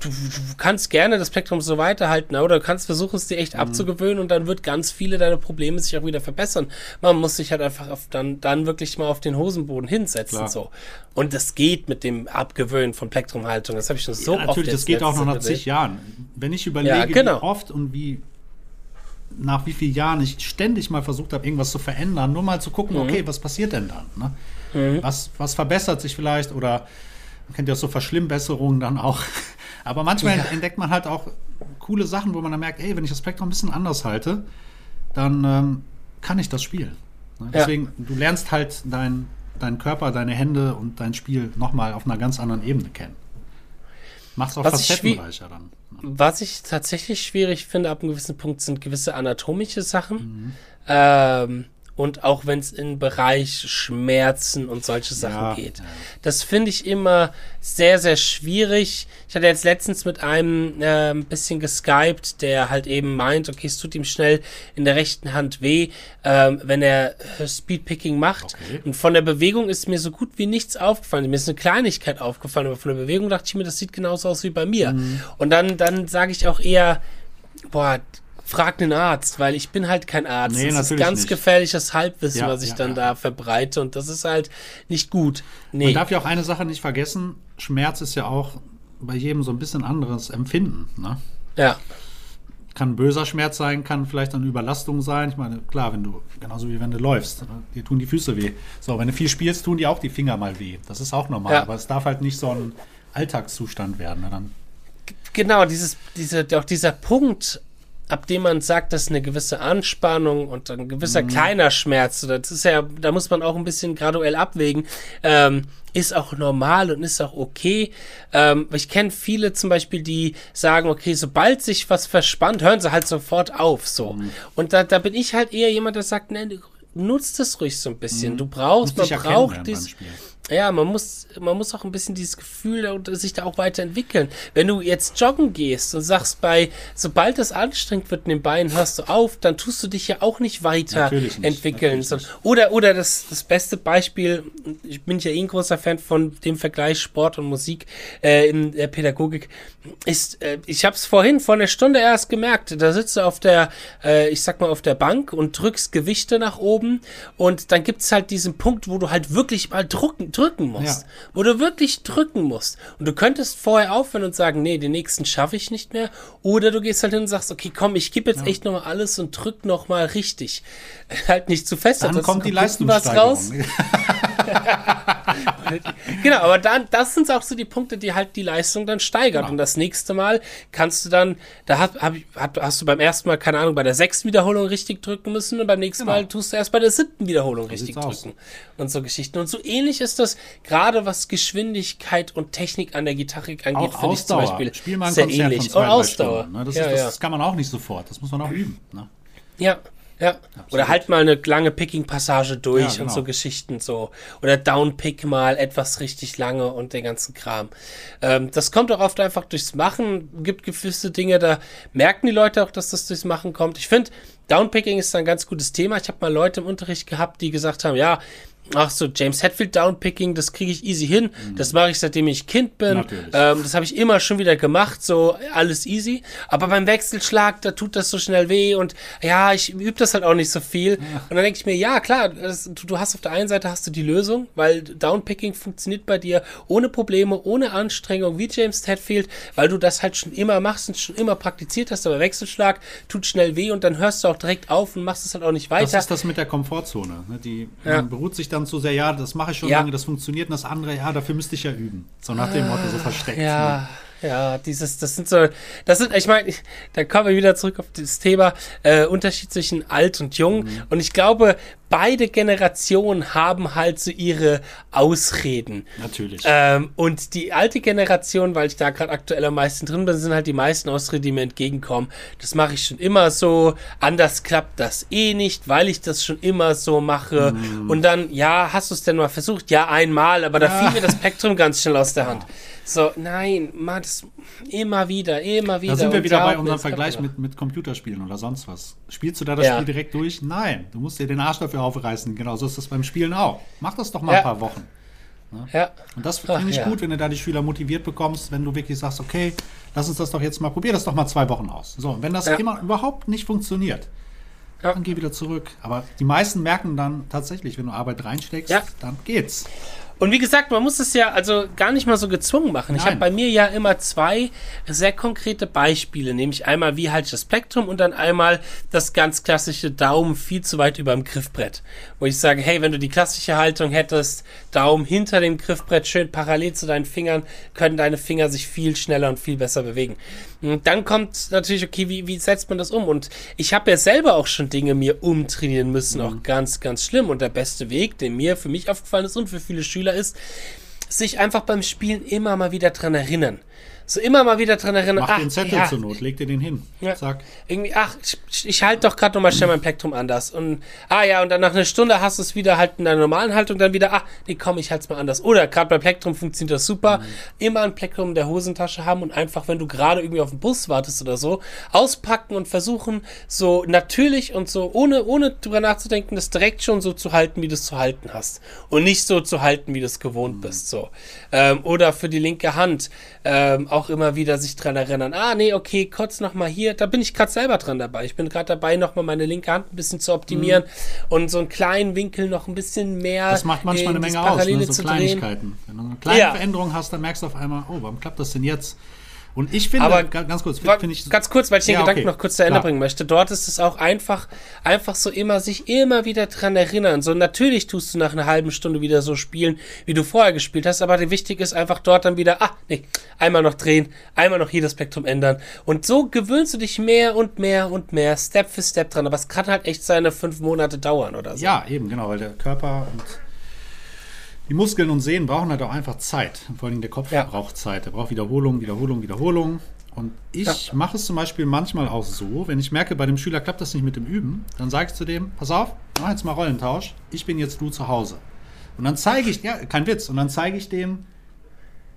du, du, kannst gerne das Spektrum so weiterhalten, oder du kannst versuchen, es dir echt mhm. abzugewöhnen und dann wird ganz viele deiner Probleme sich auch wieder verbessern. Man muss sich halt einfach auf, dann, dann wirklich mal auf den Hosenboden hinsetzen, Klar. so. Und das geht mit dem Abgewöhnen von Plektrumhaltung. Das habe ich schon so ja, natürlich, das geht auch noch nach zig Jahren. Wenn ich überlege, ja, genau. wie oft und wie nach wie vielen Jahren ich ständig mal versucht habe, irgendwas zu verändern, nur mal zu gucken, mhm. okay, was passiert denn dann? Ne? Mhm. Was, was verbessert sich vielleicht oder man kennt ja so Verschlimmbesserungen dann auch. Aber manchmal ja. entdeckt man halt auch coole Sachen, wo man dann merkt, ey, wenn ich das Spektrum ein bisschen anders halte, dann ähm, kann ich das spielen. Ne? Deswegen, ja. du lernst halt deinen dein Körper, deine Hände und dein Spiel nochmal auf einer ganz anderen Ebene kennen. Machst auch facettenreicher dann. Ne? Was ich tatsächlich schwierig finde ab einem gewissen Punkt sind gewisse anatomische Sachen. Mhm. Ähm, und auch wenn es in Bereich Schmerzen und solche Sachen ja, geht. Das finde ich immer sehr, sehr schwierig. Ich hatte jetzt letztens mit einem äh, ein bisschen geskypt, der halt eben meint, okay, es tut ihm schnell in der rechten Hand weh, ähm, wenn er äh, Speedpicking macht. Okay. Und von der Bewegung ist mir so gut wie nichts aufgefallen. Mir ist eine Kleinigkeit aufgefallen, aber von der Bewegung dachte ich mir, das sieht genauso aus wie bei mir. Mhm. Und dann, dann sage ich auch eher, boah, frag einen Arzt, weil ich bin halt kein Arzt. Nee, das ist ganz nicht. gefährliches Halbwissen, ja, was ich ja, dann ja. da verbreite und das ist halt nicht gut. Nee. Man darf ja auch eine Sache nicht vergessen, Schmerz ist ja auch bei jedem so ein bisschen anderes Empfinden. Ne? Ja. Kann böser Schmerz sein, kann vielleicht eine Überlastung sein. Ich meine, klar, wenn du, genauso wie wenn du läufst, ne? dir tun die Füße weh. So, wenn du viel spielst, tun die auch die Finger mal weh. Das ist auch normal, aber es darf halt nicht so ein Alltagszustand werden. Ne? Dann genau, dieses, diese, auch dieser Punkt, ab dem man sagt, dass eine gewisse Anspannung und ein gewisser mhm. kleiner Schmerz, das ist ja, da muss man auch ein bisschen graduell abwägen, ähm, ist auch normal und ist auch okay. Ähm, ich kenne viele zum Beispiel, die sagen, okay, sobald sich was verspannt, hören sie halt sofort auf, so. Mhm. Und da, da bin ich halt eher jemand, der sagt, ne, nutzt es ruhig so ein bisschen. Mhm. Du brauchst, man braucht dies ja, man muss, man muss auch ein bisschen dieses Gefühl und sich da auch weiterentwickeln. Wenn du jetzt joggen gehst und sagst bei, sobald es anstrengend wird in den Beinen, hörst du auf, dann tust du dich ja auch nicht weiterentwickeln. Nicht. Oder, oder das, das beste Beispiel, ich bin ja eh ein großer Fan von dem Vergleich Sport und Musik äh, in der Pädagogik, ist, äh, ich habe es vorhin vor einer Stunde erst gemerkt, da sitzt du auf der, äh, ich sag mal, auf der Bank und drückst Gewichte nach oben und dann gibt's halt diesen Punkt, wo du halt wirklich mal drucken, drücken musst. Ja. Wo du wirklich drücken musst. Und du könntest vorher aufhören und sagen, nee, den nächsten schaffe ich nicht mehr. Oder du gehst halt hin und sagst, okay, komm, ich gebe jetzt ja. echt nochmal alles und drück nochmal richtig. halt nicht zu fest. Dann kommt die Leistungssteigerung. Was raus. genau, aber dann, das sind auch so die Punkte, die halt die Leistung dann steigern. Genau. Und das nächste Mal kannst du dann, da hast, hab, hast du beim ersten Mal, keine Ahnung, bei der sechsten Wiederholung richtig drücken müssen und beim nächsten genau. Mal tust du erst bei der siebten Wiederholung so richtig drücken. Aus. Und so Geschichten. Und so ähnlich ist das, gerade was Geschwindigkeit und Technik an der Gitarre angeht, finde ich zum Beispiel Spiel mal ein sehr Konzert ähnlich. Von zwei, und Ausdauer. ne? das, ja, ist, das, das, kann man auch nicht sofort, das muss man auch üben. Ne? Ja, ja. Absolut. Oder halt mal eine lange Picking-Passage durch ja, genau. und so Geschichten so. Oder Downpick mal etwas richtig lange und den ganzen Kram. Ähm, das kommt auch oft einfach durchs Machen. Gibt gewisse Dinge, da merken die Leute auch, dass das durchs Machen kommt. Ich finde, Downpicking ist ein ganz gutes Thema. Ich habe mal Leute im Unterricht gehabt, die gesagt haben, ja, Ach so, James Hetfield Downpicking, das kriege ich easy hin. Mhm. Das mache ich seitdem ich Kind bin. Ähm, das habe ich immer schon wieder gemacht, so alles easy. Aber beim Wechselschlag, da tut das so schnell weh und ja, ich übe das halt auch nicht so viel. Ja. Und dann denke ich mir, ja klar, das, du, du, hast auf der einen Seite hast du die Lösung, weil Downpicking funktioniert bei dir ohne Probleme, ohne Anstrengung, wie James Hetfield, weil du das halt schon immer machst und schon immer praktiziert hast. Aber Wechselschlag tut schnell weh und dann hörst du auch direkt auf und machst es halt auch nicht weiter. Das ist das mit der Komfortzone. Ne? Die ja. beruht sich dann zu sehr, ja, das mache ich schon ja. lange, das funktioniert und das andere, ja, dafür müsste ich ja üben. So nach dem Motto, so versteckt. Ja. Ne? Ja, dieses, das sind so, das sind, ich meine, da kommen wir wieder zurück auf das Thema äh, Unterschied zwischen alt und jung. Mhm. Und ich glaube, beide Generationen haben halt so ihre Ausreden. Natürlich. Ähm, und die alte Generation, weil ich da gerade aktuell am meisten drin bin, sind halt die meisten Ausreden, die mir entgegenkommen. Das mache ich schon immer so. Anders klappt das eh nicht, weil ich das schon immer so mache. Mm. Und dann, ja, hast du es denn mal versucht? Ja, einmal, aber da ja. fiel mir das Spektrum ganz schnell aus der Hand. So, nein, man, das immer wieder, immer wieder. Da sind wir wieder bei unserem Vergleich mit, mit Computerspielen oder sonst was. Spielst du da das ja. Spiel direkt durch? Nein, du musst dir den Arsch dafür aufreißen. Genau so ist das beim Spielen auch. Mach das doch mal ja. ein paar Wochen. Ne? Ja. Und das finde ich ja. gut, wenn du da die Schüler motiviert bekommst, wenn du wirklich sagst, okay, lass uns das doch jetzt mal, probier das doch mal zwei Wochen aus. So, wenn das immer überhaupt nicht funktioniert, dann geh wieder zurück. Aber die meisten merken dann tatsächlich, wenn du Arbeit reinsteckst, dann geht's. Und wie gesagt, man muss es ja also gar nicht mal so gezwungen machen. Nein. Ich habe bei mir ja immer zwei sehr konkrete Beispiele, nämlich einmal wie halte ich das Plektrum und dann einmal das ganz klassische Daumen viel zu weit über dem Griffbrett, wo ich sage, hey, wenn du die klassische Haltung hättest, Daumen hinter dem Griffbrett schön parallel zu deinen Fingern, können deine Finger sich viel schneller und viel besser bewegen. Und dann kommt natürlich, okay, wie, wie setzt man das um? Und ich habe ja selber auch schon Dinge mir umtrainieren müssen, mhm. auch ganz, ganz schlimm. Und der beste Weg, den mir für mich aufgefallen ist und für viele Schüler ist, sich einfach beim Spielen immer mal wieder dran erinnern so immer mal wieder dran erinnern. Mach ach, den Zettel ja. zur Not, leg dir den hin. Ja. Zack. Irgendwie, ach, ich, ich halte doch gerade nochmal schnell mein Plektrum anders. Und, ah ja, und dann nach einer Stunde hast du es wieder halt in der normalen Haltung, dann wieder, ah, nee, komm, ich halte es mal anders. Oder gerade bei Plektrum funktioniert das super. Mhm. Immer ein Plektrum in der Hosentasche haben und einfach, wenn du gerade irgendwie auf den Bus wartest oder so, auspacken und versuchen, so natürlich und so, ohne, ohne drüber nachzudenken, das direkt schon so zu halten, wie du es zu halten hast. Und nicht so zu halten, wie du es gewohnt mhm. bist. So. Ähm, oder für die linke Hand ähm, auch immer wieder sich dran erinnern. Ah, nee, okay, kurz nochmal hier. Da bin ich gerade selber dran dabei. Ich bin gerade dabei, nochmal meine linke Hand ein bisschen zu optimieren mhm. und so einen kleinen Winkel noch ein bisschen mehr. Das macht manchmal eine Menge aus, ne? so Kleinigkeiten. Wenn du eine kleine ja. Veränderung hast, dann merkst du auf einmal, oh, warum klappt das denn jetzt? Und ich finde, aber ganz kurz, finde ich. Ganz kurz, weil ich den ja, Gedanken okay, noch kurz zu Ende klar. bringen möchte. Dort ist es auch einfach, einfach so immer, sich immer wieder dran erinnern. So, natürlich tust du nach einer halben Stunde wieder so spielen, wie du vorher gespielt hast, aber wichtig ist einfach dort dann wieder, ah, nee, einmal noch drehen, einmal noch jedes Spektrum ändern. Und so gewöhnst du dich mehr und mehr und mehr, Step für Step dran. Aber es kann halt echt seine fünf Monate dauern oder so. Ja, eben, genau, weil der Körper und die Muskeln und Sehnen brauchen halt auch einfach Zeit. Vor allem der Kopf ja. braucht Zeit. Er braucht Wiederholung, Wiederholung, Wiederholung. Und ich ja. mache es zum Beispiel manchmal auch so, wenn ich merke, bei dem Schüler klappt das nicht mit dem Üben, dann sage ich zu dem, pass auf, mach jetzt mal Rollentausch, ich bin jetzt du zu Hause. Und dann zeige ich, ja, kein Witz, und dann zeige ich dem,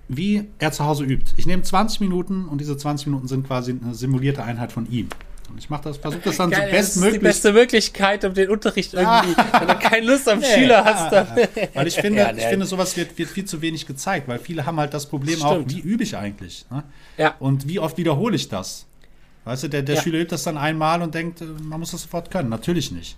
wie er zu Hause übt. Ich nehme 20 Minuten und diese 20 Minuten sind quasi eine simulierte Einheit von ihm. Und ich mache das, versuche das dann Geil, so bestmöglich. Das ist die beste Möglichkeit, um den Unterricht irgendwie, wenn du keine Lust am Schüler hast. Dann. Weil ich finde, ja, ich finde, sowas wird, wird viel zu wenig gezeigt, weil viele haben halt das Problem Stimmt. auch, wie übe ich eigentlich? Ne? Ja. Und wie oft wiederhole ich das? Weißt du, der, der ja. Schüler übt das dann einmal und denkt, man muss das sofort können. Natürlich nicht.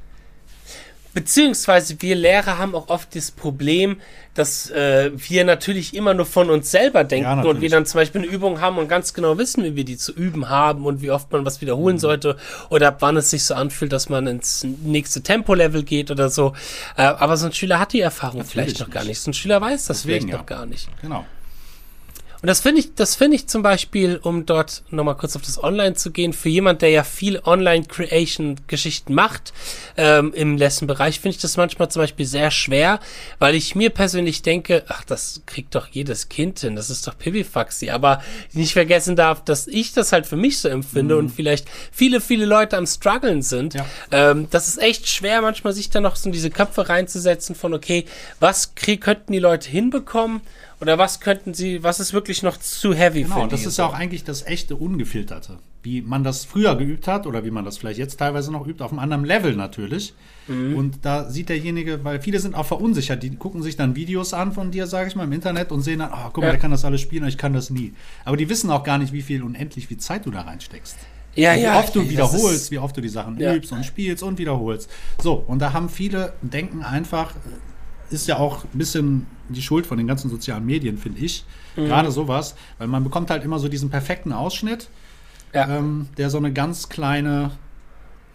Beziehungsweise wir Lehrer haben auch oft das Problem, dass äh, wir natürlich immer nur von uns selber denken ja, und wir dann zum Beispiel eine Übung haben und ganz genau wissen, wie wir die zu üben haben und wie oft man was wiederholen mhm. sollte oder ab wann es sich so anfühlt, dass man ins nächste Tempolevel geht oder so. Äh, aber so ein Schüler hat die Erfahrung natürlich vielleicht noch gar nicht. So ein Schüler weiß das Deswegen, vielleicht ja. noch gar nicht. Genau. Und das finde ich, das finde ich zum Beispiel, um dort nochmal kurz auf das Online zu gehen, für jemand, der ja viel Online-Creation-Geschichten macht, ähm, im Lesson-Bereich, finde ich das manchmal zum Beispiel sehr schwer, weil ich mir persönlich denke, ach, das kriegt doch jedes Kind hin, das ist doch Pipifaxi, aber nicht vergessen darf, dass ich das halt für mich so empfinde mhm. und vielleicht viele, viele Leute am struggeln sind. Ja. Ähm, das ist echt schwer, manchmal sich da noch so in diese Köpfe reinzusetzen von, okay, was könnten die Leute hinbekommen? Oder was könnten sie, was ist wirklich noch zu heavy genau, für das ist ja auch eigentlich das echte Ungefilterte. Wie man das früher geübt hat oder wie man das vielleicht jetzt teilweise noch übt, auf einem anderen Level natürlich. Mhm. Und da sieht derjenige, weil viele sind auch verunsichert, die gucken sich dann Videos an von dir, sage ich mal, im Internet und sehen dann, oh, guck mal, ja. der kann das alles spielen ich kann das nie. Aber die wissen auch gar nicht, wie viel unendlich viel Zeit du da reinsteckst. Ja, wie ja, oft du wiederholst, wie oft du die Sachen ja. übst und spielst und wiederholst. So, und da haben viele, denken einfach, ist ja auch ein bisschen die Schuld von den ganzen sozialen Medien, finde ich. Mhm. Gerade sowas, weil man bekommt halt immer so diesen perfekten Ausschnitt, ja. ähm, der so eine ganz kleine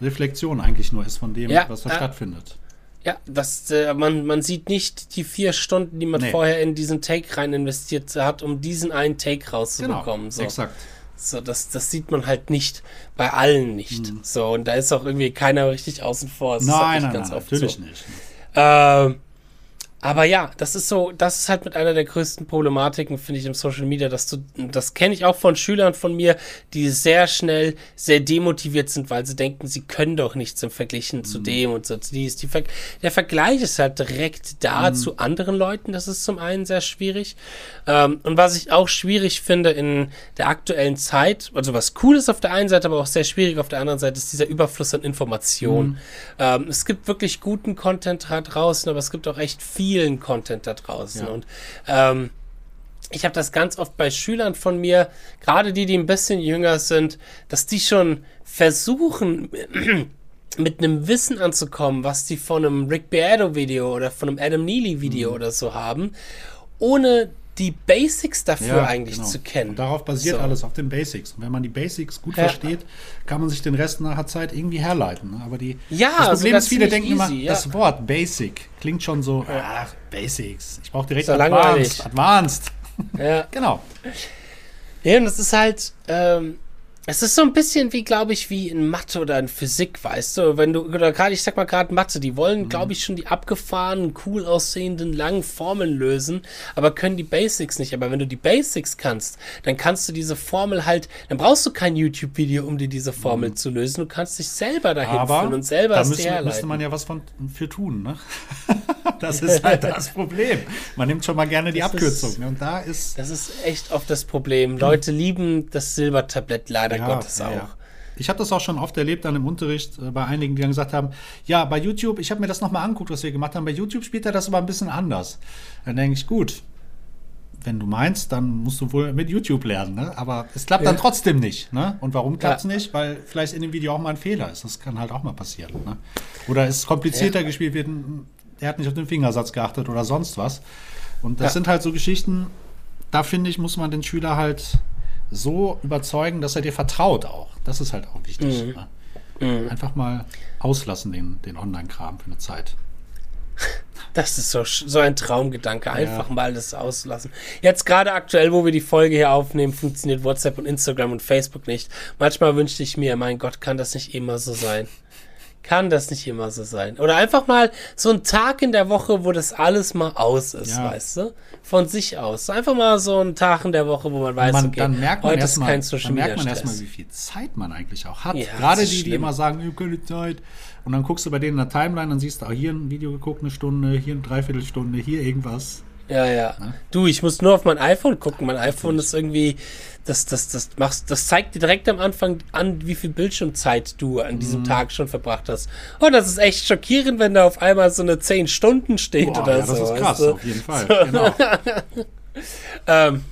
Reflexion eigentlich nur ist von dem, ja, was da ja. stattfindet. Ja, das, äh, man, man sieht nicht die vier Stunden, die man nee. vorher in diesen Take rein investiert hat, um diesen einen Take rauszubekommen. Genau, so. exakt. So, das, das sieht man halt nicht bei allen nicht. Mhm. So, und da ist auch irgendwie keiner richtig außen vor. Das nein, nein, nein, natürlich so. nicht. Ähm, aber ja, das ist so, das ist halt mit einer der größten Problematiken, finde ich, im Social Media, dass du, das kenne ich auch von Schülern von mir, die sehr schnell sehr demotiviert sind, weil sie denken, sie können doch nichts im Vergleich mhm. zu dem und so zu dies. Die Ver der Vergleich ist halt direkt da mhm. zu anderen Leuten, das ist zum einen sehr schwierig. Ähm, und was ich auch schwierig finde in der aktuellen Zeit, also was cool ist auf der einen Seite, aber auch sehr schwierig auf der anderen Seite, ist dieser Überfluss an Informationen. Mhm. Ähm, es gibt wirklich guten Content da draußen, aber es gibt auch echt viel vielen Content da draußen. Ja. Und ähm, ich habe das ganz oft bei Schülern von mir, gerade die, die ein bisschen jünger sind, dass die schon versuchen, mit einem Wissen anzukommen, was die von einem Rick Beato Video oder von einem Adam Neely Video mhm. oder so haben, ohne die Basics dafür ja, eigentlich genau. zu kennen. Und darauf basiert so. alles, auf den Basics. Und wenn man die Basics gut ja. versteht, kann man sich den Rest nachher Zeit irgendwie herleiten. Aber die, ja, das Problem ist, viele denken easy, immer, ja. das Wort Basic klingt schon so, ach, Basics. Ich brauche direkt Advanced. Advanced. Ja. genau. Ja, und das ist halt, ähm, es ist so ein bisschen wie, glaube ich, wie in Mathe oder in Physik, weißt du, wenn du, oder gerade, ich sag mal gerade Mathe, die wollen, mhm. glaube ich, schon die abgefahrenen, cool aussehenden, langen Formeln lösen, aber können die Basics nicht. Aber wenn du die Basics kannst, dann kannst du diese Formel halt, dann brauchst du kein YouTube-Video, um dir diese Formel mhm. zu lösen. Du kannst dich selber dahin aber führen und selber da müsste, müsste man ja was von, für tun, ne? das ist halt das Problem. Man nimmt schon mal gerne die das Abkürzung. Ist, und da ist. Das ist echt oft das Problem. Leute lieben das Silbertablett leider ja, Gottes auch. Ja. Ich habe das auch schon oft erlebt dann im Unterricht äh, bei einigen, die dann gesagt haben, ja, bei YouTube, ich habe mir das nochmal angeguckt, was wir gemacht haben, bei YouTube spielt er das aber ein bisschen anders. Dann denke ich, gut, wenn du meinst, dann musst du wohl mit YouTube lernen, ne? aber es klappt ja. dann trotzdem nicht. Ne? Und warum klappt es nicht? Weil vielleicht in dem Video auch mal ein Fehler ist. Das kann halt auch mal passieren. Ne? Oder es komplizierter gespielt wird, der hat nicht auf den Fingersatz geachtet oder sonst was. Und das sind halt so Geschichten, da finde ich, muss man den Schüler halt so überzeugen, dass er dir vertraut auch. Das ist halt auch wichtig. Mhm. Ne? Mhm. Einfach mal auslassen, den, den Online-Kram für eine Zeit. Das ist so, so ein Traumgedanke. Einfach ja. mal das auslassen. Jetzt gerade aktuell, wo wir die Folge hier aufnehmen, funktioniert WhatsApp und Instagram und Facebook nicht. Manchmal wünschte ich mir, mein Gott, kann das nicht immer so sein? Kann das nicht immer so sein? Oder einfach mal so ein Tag in der Woche, wo das alles mal aus ist, ja. weißt du? Von sich aus. Einfach mal so ein Tag in der Woche, wo man weiß, man, okay, dann merkt man heute ist mal, kein Social Dann merkt man erstmal, wie viel Zeit man eigentlich auch hat. Ja, Gerade die, schlimm. die immer sagen, ich habe keine Zeit. Und dann guckst du bei denen in der Timeline, dann siehst du, auch hier ein Video geguckt, eine Stunde, hier eine Dreiviertelstunde, hier irgendwas. Ja, ja. Ne? Du, ich muss nur auf mein iPhone gucken. Mein iPhone ist irgendwie, das, das, das machst, das zeigt dir direkt am Anfang an, wie viel Bildschirmzeit du an diesem mhm. Tag schon verbracht hast. Und oh, das ist echt schockierend, wenn da auf einmal so eine 10 Stunden steht Boah, oder ja, so. Das ist krass, weißt du? auf jeden Fall. So. Genau. ähm,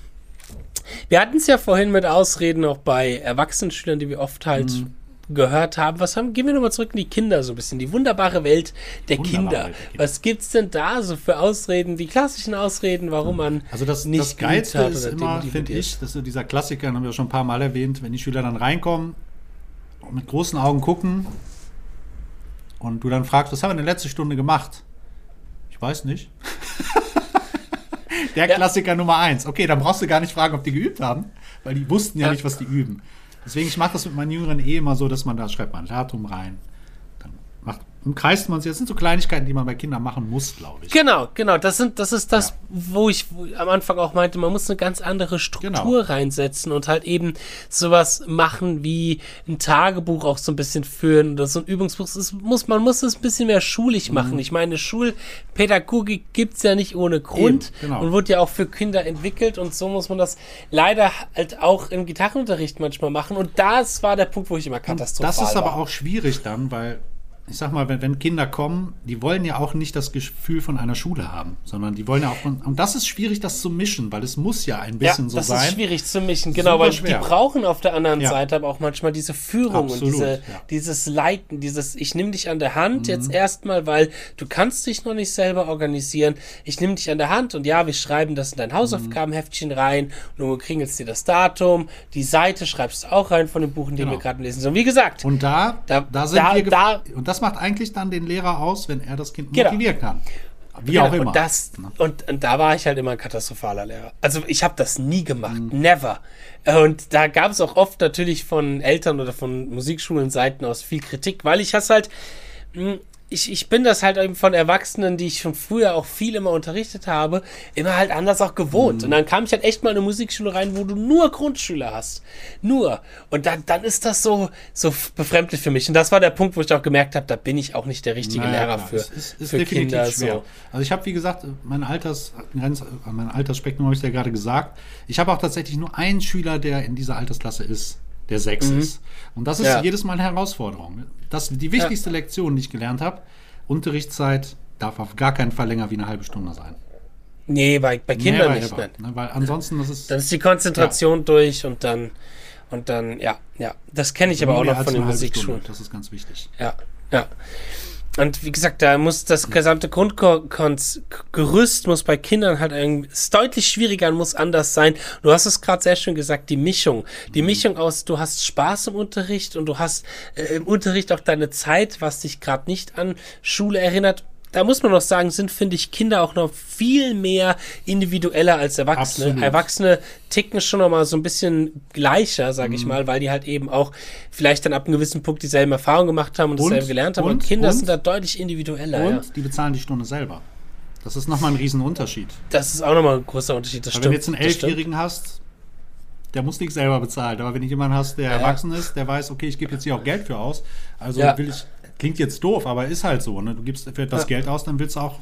wir hatten es ja vorhin mit Ausreden auch bei Erwachsenenschülern, die wir oft halt mhm gehört haben. Was haben, gehen wir nochmal zurück in die Kinder so ein bisschen, die wunderbare Welt der wunderbare Kinder. Welt der Kinder. Was gibt's denn da so für Ausreden, die klassischen Ausreden, warum man also das, nicht das Geilste hat ist immer, finde ich, das ist dieser Klassiker, den haben wir schon ein paar Mal erwähnt, wenn die Schüler dann reinkommen und mit großen Augen gucken und du dann fragst, was haben wir in der letzten Stunde gemacht? Ich weiß nicht. der ja. Klassiker Nummer eins. Okay, dann brauchst du gar nicht fragen, ob die geübt haben, weil die wussten ja, ja. nicht, was die üben. Deswegen, ich mache das mit meinen Jüngeren eh immer so, dass man da schreibt man ein Datum rein. Umkreist man sich. Das sind so Kleinigkeiten, die man bei Kindern machen muss, glaube ich. Genau, genau. Das, sind, das ist das, ja. wo ich am Anfang auch meinte, man muss eine ganz andere Struktur genau. reinsetzen und halt eben sowas machen wie ein Tagebuch auch so ein bisschen führen oder so ein Übungsbuch. Das muss, man muss es ein bisschen mehr schulig mhm. machen. Ich meine, Schulpädagogik gibt es ja nicht ohne Grund eben, genau. und wird ja auch für Kinder entwickelt und so muss man das leider halt auch im Gitarrenunterricht manchmal machen. Und das war der Punkt, wo ich immer katastrophal war. Das ist aber auch schwierig dann, weil ich sag mal, wenn, wenn, Kinder kommen, die wollen ja auch nicht das Gefühl von einer Schule haben, sondern die wollen ja auch. und das ist schwierig, das zu mischen, weil es muss ja ein bisschen ja, so sein. Das ist schwierig zu mischen, genau, Super weil schwer. die brauchen auf der anderen ja. Seite aber auch manchmal diese Führung Absolut, und diese, ja. dieses Leiten, dieses, ich nehme dich an der Hand mhm. jetzt erstmal, weil du kannst dich noch nicht selber organisieren. Ich nehme dich an der Hand und ja, wir schreiben das in dein Hausaufgabenheftchen mhm. rein und du kriegst dir das Datum, die Seite schreibst du auch rein von dem Buch, in dem genau. wir gerade lesen. So, wie gesagt. Und da, da, da sind da, wir. Da, und das macht eigentlich dann den Lehrer aus, wenn er das Kind genau. motivieren kann. Wie genau, auch immer. Und, das, ne? und, und, da war ich halt immer ein katastrophaler Lehrer. Also ich habe das nie gemacht. Mhm. Never. Und da gab es auch oft natürlich von Eltern oder von Musikschulen Seiten aus viel Kritik, weil ich das halt, hm, ich, ich bin das halt eben von Erwachsenen, die ich schon früher auch viel immer unterrichtet habe, immer halt anders auch gewohnt. Mhm. Und dann kam ich halt echt mal in eine Musikschule rein, wo du nur Grundschüler hast. Nur. Und dann, dann ist das so, so befremdlich für mich. Und das war der Punkt, wo ich auch gemerkt habe, da bin ich auch nicht der richtige naja, Lehrer für, es ist, ist für Kinder. Schwer. So. Also ich habe, wie gesagt, mein, Alters, mein Altersspektrum habe ich ja gerade gesagt. Ich habe auch tatsächlich nur einen Schüler, der in dieser Altersklasse ist der sechs mhm. ist. Und das ist ja. jedes Mal eine Herausforderung. Das, die wichtigste ja. Lektion, die ich gelernt habe, Unterrichtszeit darf auf gar keinen Fall länger wie eine halbe Stunde sein. Nee, bei, bei Kindern nicht. Ever, ne? Weil ansonsten das ist. Dann ist die Konzentration ja. durch und dann und dann, ja, ja. Das kenne ich aber auch noch von den Musikschulen. Das ist ganz wichtig. Ja, ja. Und wie gesagt, da muss das gesamte Grundgerüst muss bei Kindern halt irgendwie, ist deutlich schwieriger und muss anders sein. Du hast es gerade sehr schön gesagt, die Mischung. Die mhm. Mischung aus, du hast Spaß im Unterricht und du hast äh, im Unterricht auch deine Zeit, was dich gerade nicht an Schule erinnert da muss man noch sagen, sind, finde ich, Kinder auch noch viel mehr individueller als Erwachsene. Absolut. Erwachsene ticken schon noch mal so ein bisschen gleicher, sage ich mhm. mal, weil die halt eben auch vielleicht dann ab einem gewissen Punkt dieselben Erfahrungen gemacht haben und, und dasselbe gelernt haben. Und, und Kinder und, sind da deutlich individueller. Und ja. die bezahlen die Stunde selber. Das ist nochmal ein Riesenunterschied. Das ist auch nochmal ein großer Unterschied. Das stimmt. Wenn du jetzt einen Elfjährigen hast, der muss nicht selber bezahlen. Aber wenn ich jemanden hast, der ja. erwachsen ist, der weiß, okay, ich gebe jetzt hier auch Geld für aus, also ja. will ich Klingt jetzt doof, aber ist halt so. Ne? Du gibst für etwas ja. Geld aus, dann willst du auch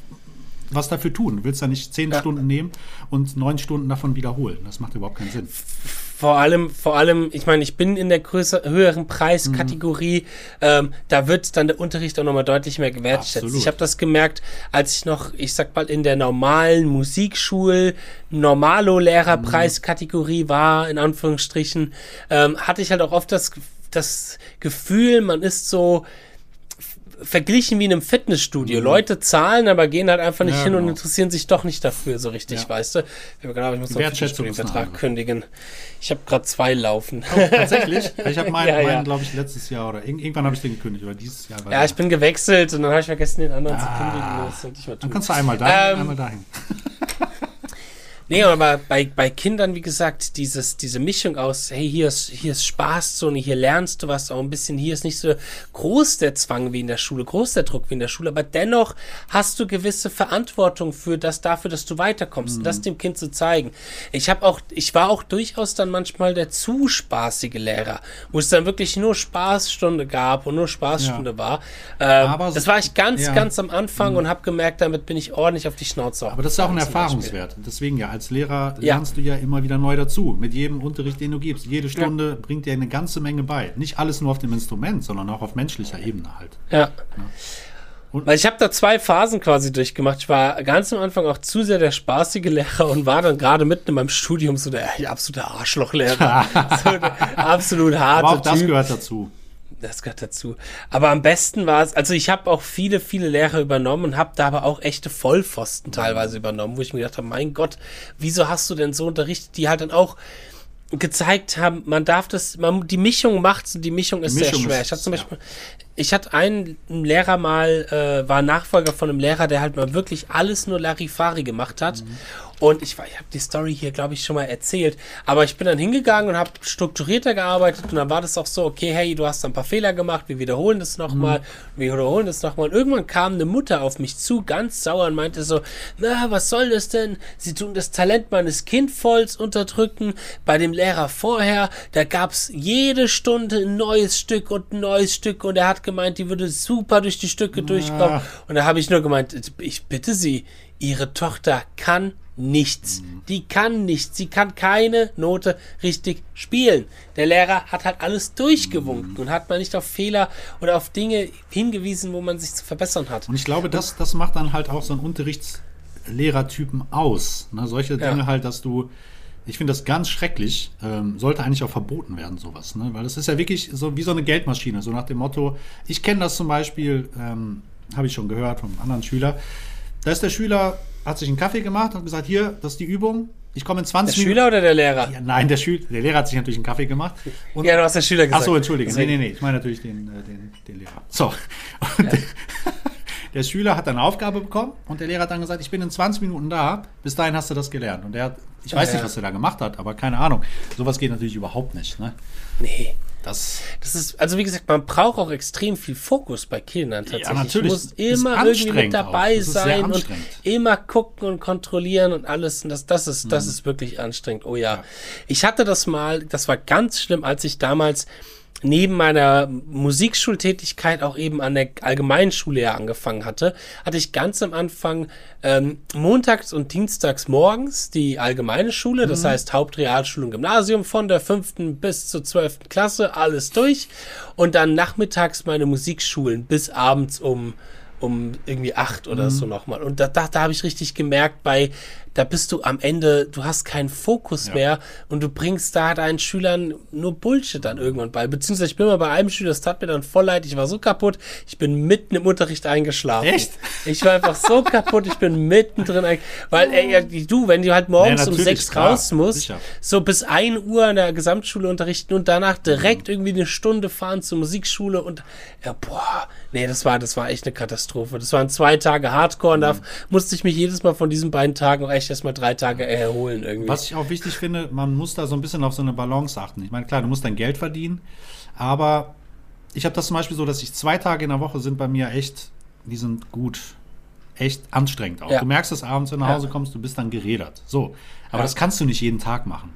was dafür tun. Du willst ja nicht zehn ja. Stunden nehmen und neun Stunden davon wiederholen. Das macht überhaupt keinen Sinn. Vor allem, vor allem, ich meine, ich bin in der größer, höheren Preiskategorie. Mhm. Ähm, da wird dann der Unterricht auch nochmal deutlich mehr gewertschätzt. Absolut. Ich habe das gemerkt, als ich noch, ich sag mal, in der normalen Musikschul Normalo-Lehrerpreiskategorie mhm. war, in Anführungsstrichen, ähm, hatte ich halt auch oft das, das Gefühl, man ist so, verglichen wie in einem Fitnessstudio. Mhm. Leute zahlen, aber gehen halt einfach nicht ja, hin genau. und interessieren sich doch nicht dafür so richtig, ja. weißt du? Ich, gedacht, ich muss noch einen Fitnessstudio-Vertrag kündigen. Ich habe gerade zwei laufen. Oh, tatsächlich? Ich habe meinen, ja, meinen glaube ich, letztes Jahr oder irgendwann habe ich den gekündigt, oder dieses Jahr. Ja, ich bin gewechselt und dann habe ich vergessen, den anderen ah, zu kündigen. Dann kannst du einmal dahin, ähm, einmal dahin. Nee, aber bei, bei Kindern, wie gesagt, dieses, diese Mischung aus, hey, hier ist, hier ist Spaßzone, hier lernst du was auch ein bisschen, hier ist nicht so groß der Zwang wie in der Schule, groß der Druck wie in der Schule, aber dennoch hast du gewisse Verantwortung für das, dafür, dass du weiterkommst, mhm. das dem Kind zu zeigen. Ich habe auch, ich war auch durchaus dann manchmal der zu spaßige Lehrer, wo es dann wirklich nur Spaßstunde gab und nur Spaßstunde ja. war. Ähm, aber das war ich ganz, ja. ganz am Anfang mhm. und habe gemerkt, damit bin ich ordentlich auf die Schnauze. Aber das ist auch ein Erfahrungswert. Deswegen ja, als Lehrer ja. lernst du ja immer wieder neu dazu, mit jedem Unterricht, den du gibst. Jede Stunde ja. bringt dir eine ganze Menge bei. Nicht alles nur auf dem Instrument, sondern auch auf menschlicher Ebene halt. Ja. ja. Und Weil ich habe da zwei Phasen quasi durchgemacht. Ich war ganz am Anfang auch zu sehr der spaßige Lehrer und war dann gerade mitten in meinem Studium so der, der absolute Arschlochlehrer. so der absolut harte Aber auch das typ. gehört dazu das gehört dazu. Aber am besten war es, also ich habe auch viele, viele Lehrer übernommen und habe da aber auch echte Vollpfosten teilweise übernommen, wo ich mir gedacht habe, mein Gott, wieso hast du denn so unterrichtet, die halt dann auch gezeigt haben, man darf das, man, die Mischung macht's und die Mischung ist Mischung sehr schwer. Ist, ich hatte zum Beispiel, ja. Ich hatte einen Lehrer mal, äh, war Nachfolger von einem Lehrer, der halt mal wirklich alles nur Larifari gemacht hat. Mhm. Und ich, ich habe die Story hier, glaube ich, schon mal erzählt. Aber ich bin dann hingegangen und habe strukturierter gearbeitet. Und dann war das auch so, okay, hey, du hast ein paar Fehler gemacht, wir wiederholen das nochmal, mhm. wir wiederholen das nochmal. Und irgendwann kam eine Mutter auf mich zu, ganz sauer und meinte so, na, was soll das denn? Sie tun das Talent meines Kindvolls unterdrücken. Bei dem Lehrer vorher, da gab's jede Stunde ein neues Stück und ein neues Stück. Und er hat gemeint, die würde super durch die Stücke durchkommen. Und da habe ich nur gemeint, ich bitte Sie, Ihre Tochter kann nichts. Mhm. Die kann nichts. Sie kann keine Note richtig spielen. Der Lehrer hat halt alles durchgewunken mhm. und hat mal nicht auf Fehler oder auf Dinge hingewiesen, wo man sich zu verbessern hat. Und ich glaube, das, das macht dann halt auch so einen Unterrichtslehrertypen aus. Ne? Solche Dinge ja. halt, dass du ich finde das ganz schrecklich. Ähm, sollte eigentlich auch verboten werden, sowas. Ne? Weil das ist ja wirklich so wie so eine Geldmaschine. So nach dem Motto, ich kenne das zum Beispiel, ähm, habe ich schon gehört von einem anderen Schüler. Da ist der Schüler hat sich einen Kaffee gemacht und gesagt, hier, das ist die Übung. Ich komme in 20 Minuten. Der Schüler oder der Lehrer? Ja, nein, der, Schüler, der Lehrer hat sich natürlich einen Kaffee gemacht. Und ja, du hast der Schüler gesagt. Achso, entschuldige. Nee, nee, nee. Ich meine natürlich den, äh, den, den Lehrer. So. Und, ja. Der Schüler hat eine Aufgabe bekommen und der Lehrer hat dann gesagt, ich bin in 20 Minuten da, bis dahin hast du das gelernt. Und der hat, ich weiß ja, nicht, was er da gemacht hat, aber keine Ahnung. Sowas geht natürlich überhaupt nicht. Ne? Nee. Das, das ist, also wie gesagt, man braucht auch extrem viel Fokus bei Kindern tatsächlich. Ja, natürlich. muss immer irgendwie mit dabei sein und immer gucken und kontrollieren und alles. Und das, das ist, mhm. das ist wirklich anstrengend. Oh ja. ja. Ich hatte das mal, das war ganz schlimm, als ich damals neben meiner Musikschultätigkeit auch eben an der Allgemeinschule ja angefangen hatte, hatte ich ganz am Anfang ähm, montags und dienstags morgens die allgemeine Schule, das mhm. heißt Hauptrealschule und Gymnasium von der fünften bis zur zwölften Klasse, alles durch. Und dann nachmittags meine Musikschulen bis abends um um irgendwie acht oder mhm. so nochmal. Und da, da, da habe ich richtig gemerkt, bei da bist du am Ende, du hast keinen Fokus ja. mehr und du bringst da deinen Schülern nur Bullshit dann irgendwann bei. Beziehungsweise ich bin mal bei einem Schüler, das tat mir dann voll leid, ich war so kaputt, ich bin mitten im Unterricht eingeschlafen. Echt? Ich war einfach so kaputt, ich bin mittendrin, weil ey, du, wenn du halt morgens ja, um sechs klar, raus musst, sicher. so bis ein Uhr in der Gesamtschule unterrichten und danach direkt mhm. irgendwie eine Stunde fahren zur Musikschule und ja, boah, nee, das war, das war echt eine Katastrophe. Das waren zwei Tage Hardcore und mhm. da musste ich mich jedes Mal von diesen beiden Tagen auch echt erstmal drei Tage erholen irgendwie. Was ich auch wichtig finde, man muss da so ein bisschen auf so eine Balance achten. Ich meine, klar, du musst dein Geld verdienen, aber ich habe das zum Beispiel so, dass ich zwei Tage in der Woche sind bei mir echt, die sind gut, echt anstrengend auch. Ja. Du merkst es abends, wenn du nach Hause kommst, du bist dann gerädert. So. Aber ja. das kannst du nicht jeden Tag machen.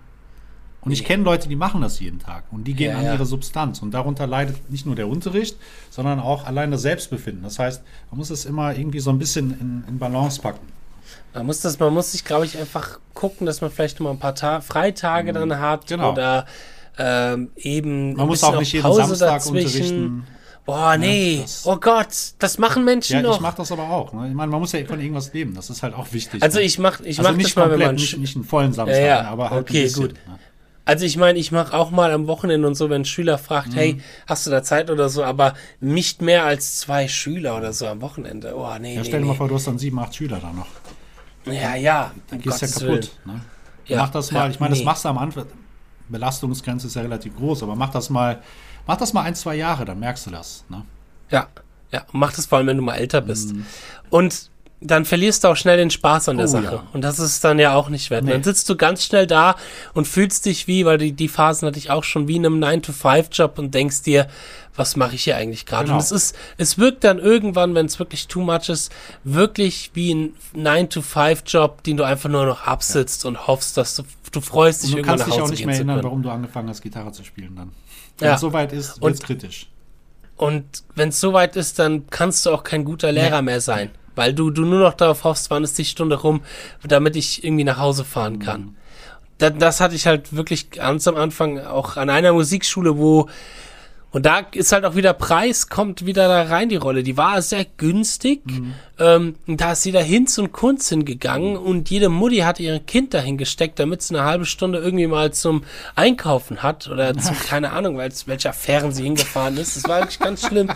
Und ich kenne Leute, die machen das jeden Tag und die gehen ja, an ihre Substanz. Und darunter leidet nicht nur der Unterricht, sondern auch allein das Selbstbefinden. Das heißt, man muss es immer irgendwie so ein bisschen in, in Balance packen. Man muss das, man muss sich, glaube ich, einfach gucken, dass man vielleicht mal ein paar Ta Freitage mhm. dann hat genau. oder ähm, eben man muss auch nicht jeden Pause Samstag dazwischen. unterrichten. Boah, nee. Ja, oh Gott, das machen Menschen ja, noch. ich mach das aber auch. Ne? Ich meine, man muss ja von irgendwas leben. Das ist halt auch wichtig. Also ne? ich mach, ich also mach nicht das mal, wenn man nicht, nicht einen vollen Samstag, ja, ja. aber halt okay, bisschen. Gut. Ne? Also ich meine, ich mache auch mal am Wochenende und so, wenn ein Schüler fragt, mhm. hey, hast du da Zeit oder so, aber nicht mehr als zwei Schüler oder so am Wochenende. Oh, nee. Ja, stell dir nee, mal vor, du hast dann sieben, acht Schüler da noch. Ja, ja. Dann gehst du ja kaputt. Ne? Ja, mach das mal, ich meine, nee. das machst du am Anfang. Belastungsgrenze ist ja relativ groß, aber mach das mal, mach das mal ein, zwei Jahre, dann merkst du das. Ne? Ja, ja, mach das vor allem, wenn du mal älter bist. Mhm. Und dann verlierst du auch schnell den Spaß an der oh, Sache. Ja. Und das ist dann ja auch nicht wert. Nee. Dann sitzt du ganz schnell da und fühlst dich wie, weil die, die Phasen hatte ich auch schon wie in einem 9-to-5-Job und denkst dir, was mache ich hier eigentlich gerade? Genau. Und es ist, es wirkt dann irgendwann, wenn es wirklich too much ist, wirklich wie ein 9-to-5-Job, den du einfach nur noch absitzt ja. und hoffst, dass du, du freust dich und du irgendwann nach Hause kannst dich auch nicht mehr erinnern, warum du angefangen hast, Gitarre zu spielen dann. Wenn ja. es soweit ist, wird es kritisch. Und wenn es soweit ist, dann kannst du auch kein guter Lehrer nee. mehr sein. Weil du, du nur noch darauf hoffst, wann ist die Stunde rum, damit ich irgendwie nach Hause fahren kann. Mhm. Das, das hatte ich halt wirklich ganz am Anfang auch an einer Musikschule, wo und da ist halt auch wieder Preis, kommt wieder da rein die Rolle. Die war sehr günstig. Mhm. Ähm, da ist jeder Hinz und Kunz hingegangen und jede Mutti hat ihr Kind dahin gesteckt, damit sie eine halbe Stunde irgendwie mal zum Einkaufen hat oder zum, keine Ahnung, weil welcher Affären sie hingefahren ist. Das war wirklich ganz schlimm.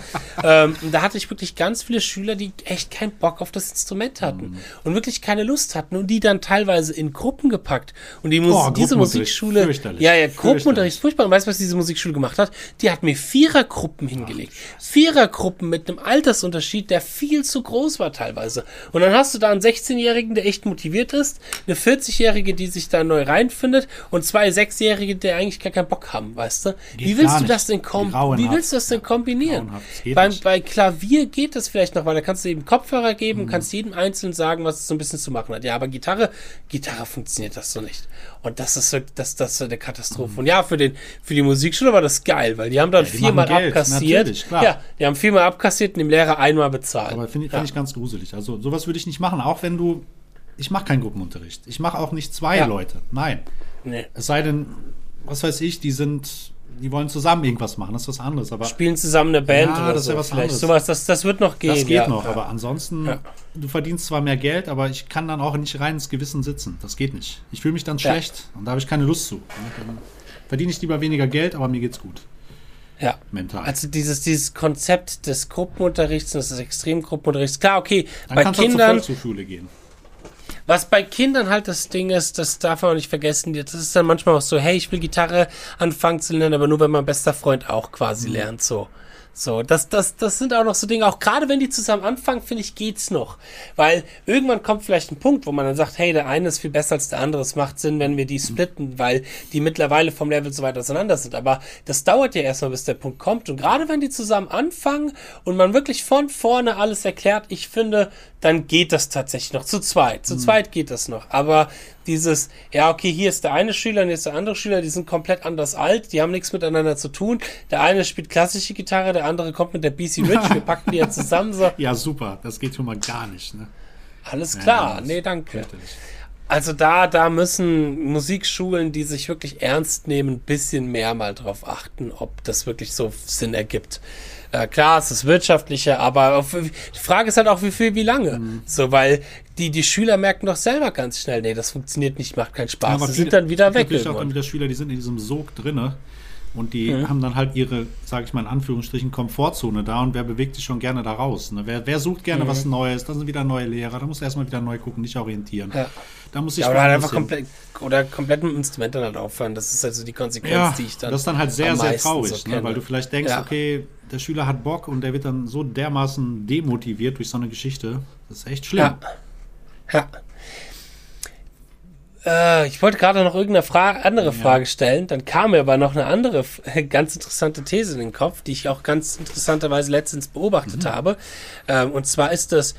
Ähm, da hatte ich wirklich ganz viele Schüler, die echt keinen Bock auf das Instrument hatten mhm. und wirklich keine Lust hatten und die dann teilweise in Gruppen gepackt. Und die Mus oh, diese Musikschule, ja, ja, Gruppenunterricht, furchtbar. Und weißt du, was diese Musikschule gemacht hat? Die hat mir Vierergruppen hingelegt. Vierergruppen mit einem Altersunterschied, der viel zu groß war teilweise. Und dann hast du da einen 16-Jährigen, der echt motiviert ist, eine 40-Jährige, die sich da neu reinfindet und zwei Sechsjährige, die eigentlich gar keinen Bock haben, weißt du? Geht wie willst du das denn kom wie willst du das denn kombinieren? Beim, bei Klavier geht das vielleicht noch, weil da kannst du eben Kopfhörer geben, mhm. kannst jedem einzeln sagen, was es so ein bisschen zu machen hat. Ja, aber Gitarre, Gitarre funktioniert das so nicht. Und das ist so, das, das ist eine Katastrophe. Mhm. Und ja, für den, für die Musikschule war das geil, weil die haben dann ja, viermal abkassiert. Ja, die haben viermal abkassiert und dem Lehrer einmal bezahlt. Aber finde ja. find ich ganz gruselig. Also sowas würde ich nicht machen, auch wenn du. Ich mache keinen Gruppenunterricht. Ich mache auch nicht zwei ja. Leute. Nein. Nee. Es sei denn, was weiß ich, die sind die wollen zusammen irgendwas machen, das ist was anderes. Aber Spielen zusammen eine Band ja, oder das so. Ist ja was vielleicht. Anderes. Sowas, das, das wird noch gehen. Das geht ja. noch, aber ansonsten, ja. du verdienst zwar mehr Geld, aber ich kann dann auch nicht rein ins Gewissen sitzen. Das geht nicht. Ich fühle mich dann schlecht und da habe ich keine Lust zu. Dann verdiene ich lieber weniger Geld, aber mir geht's gut. Ja. Mental. Also dieses, dieses Konzept des Gruppenunterrichts, des Extremgruppenunterrichts, klar, okay, dann bei Kindern. Zur Volkshochschule gehen. Was bei Kindern halt das Ding ist, das darf man auch nicht vergessen, das ist dann manchmal auch so, hey, ich will Gitarre anfangen zu lernen, aber nur wenn mein bester Freund auch quasi mhm. lernt, so. So, das, das, das sind auch noch so Dinge, auch gerade wenn die zusammen anfangen, finde ich, geht's noch. Weil irgendwann kommt vielleicht ein Punkt, wo man dann sagt, hey, der eine ist viel besser als der andere. Es macht Sinn, wenn wir die splitten, weil die mittlerweile vom Level so weit auseinander sind. Aber das dauert ja erstmal, bis der Punkt kommt. Und gerade wenn die zusammen anfangen und man wirklich von vorne alles erklärt, ich finde, dann geht das tatsächlich noch. Zu zweit. Zu mhm. zweit geht das noch. Aber dieses, ja, okay, hier ist der eine Schüler und hier ist der andere Schüler, die sind komplett anders alt, die haben nichts miteinander zu tun. Der eine spielt klassische Gitarre, der andere kommt mit der BC Rich, wir packen die ja zusammen. So. Ja, super, das geht schon mal gar nicht, ne? Alles klar, ja, nee, danke. Also da, da müssen Musikschulen, die sich wirklich ernst nehmen, ein bisschen mehr mal drauf achten, ob das wirklich so Sinn ergibt. Äh, klar, es ist wirtschaftlicher, aber die Frage ist halt auch, wie viel, wie lange. Mhm. So, weil die, die Schüler merken doch selber ganz schnell, nee, das funktioniert nicht, macht keinen Spaß. Ja, Sie sind dann wieder weg. Natürlich auch dann wieder Schüler, die sind in diesem Sog drinne und die mhm. haben dann halt ihre, sage ich mal in Anführungsstrichen, Komfortzone da und wer bewegt sich schon gerne da raus? Ne? Wer, wer sucht gerne mhm. was Neues? Da sind wieder neue Lehrer, da muss erstmal wieder neu gucken, nicht orientieren. Ja. Da muss ich ja, oder halt einfach komplett oder komplett mit dem Instrument dann halt aufhören. Das ist also die Konsequenz, ja, die ich dann. Das ist dann halt sehr, sehr traurig, so ne? weil du vielleicht denkst, ja. okay, der Schüler hat Bock und der wird dann so dermaßen demotiviert durch so eine Geschichte. Das ist echt schlimm. Ja. Ja. Äh, ich wollte gerade noch irgendeine Fra andere ja. Frage stellen, dann kam mir aber noch eine andere ganz interessante These in den Kopf, die ich auch ganz interessanterweise letztens beobachtet mhm. habe. Ähm, und zwar ist das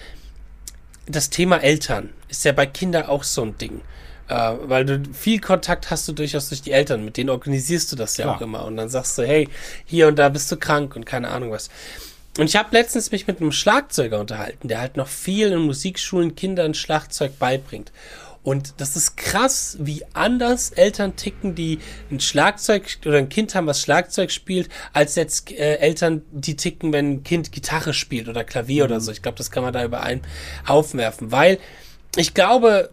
das Thema Eltern. Ist ja bei Kindern auch so ein Ding. Äh, weil du viel Kontakt hast du durchaus durch die Eltern, mit denen organisierst du das ja Klar. auch immer. Und dann sagst du, hey, hier und da bist du krank und keine Ahnung was. Und ich habe letztens mich mit einem Schlagzeuger unterhalten, der halt noch viel in Musikschulen Kindern Schlagzeug beibringt. Und das ist krass, wie anders Eltern ticken, die ein Schlagzeug oder ein Kind haben, was Schlagzeug spielt, als jetzt äh, Eltern, die ticken, wenn ein Kind Gitarre spielt oder Klavier mhm. oder so. Ich glaube, das kann man da über einen aufwerfen, weil ich glaube,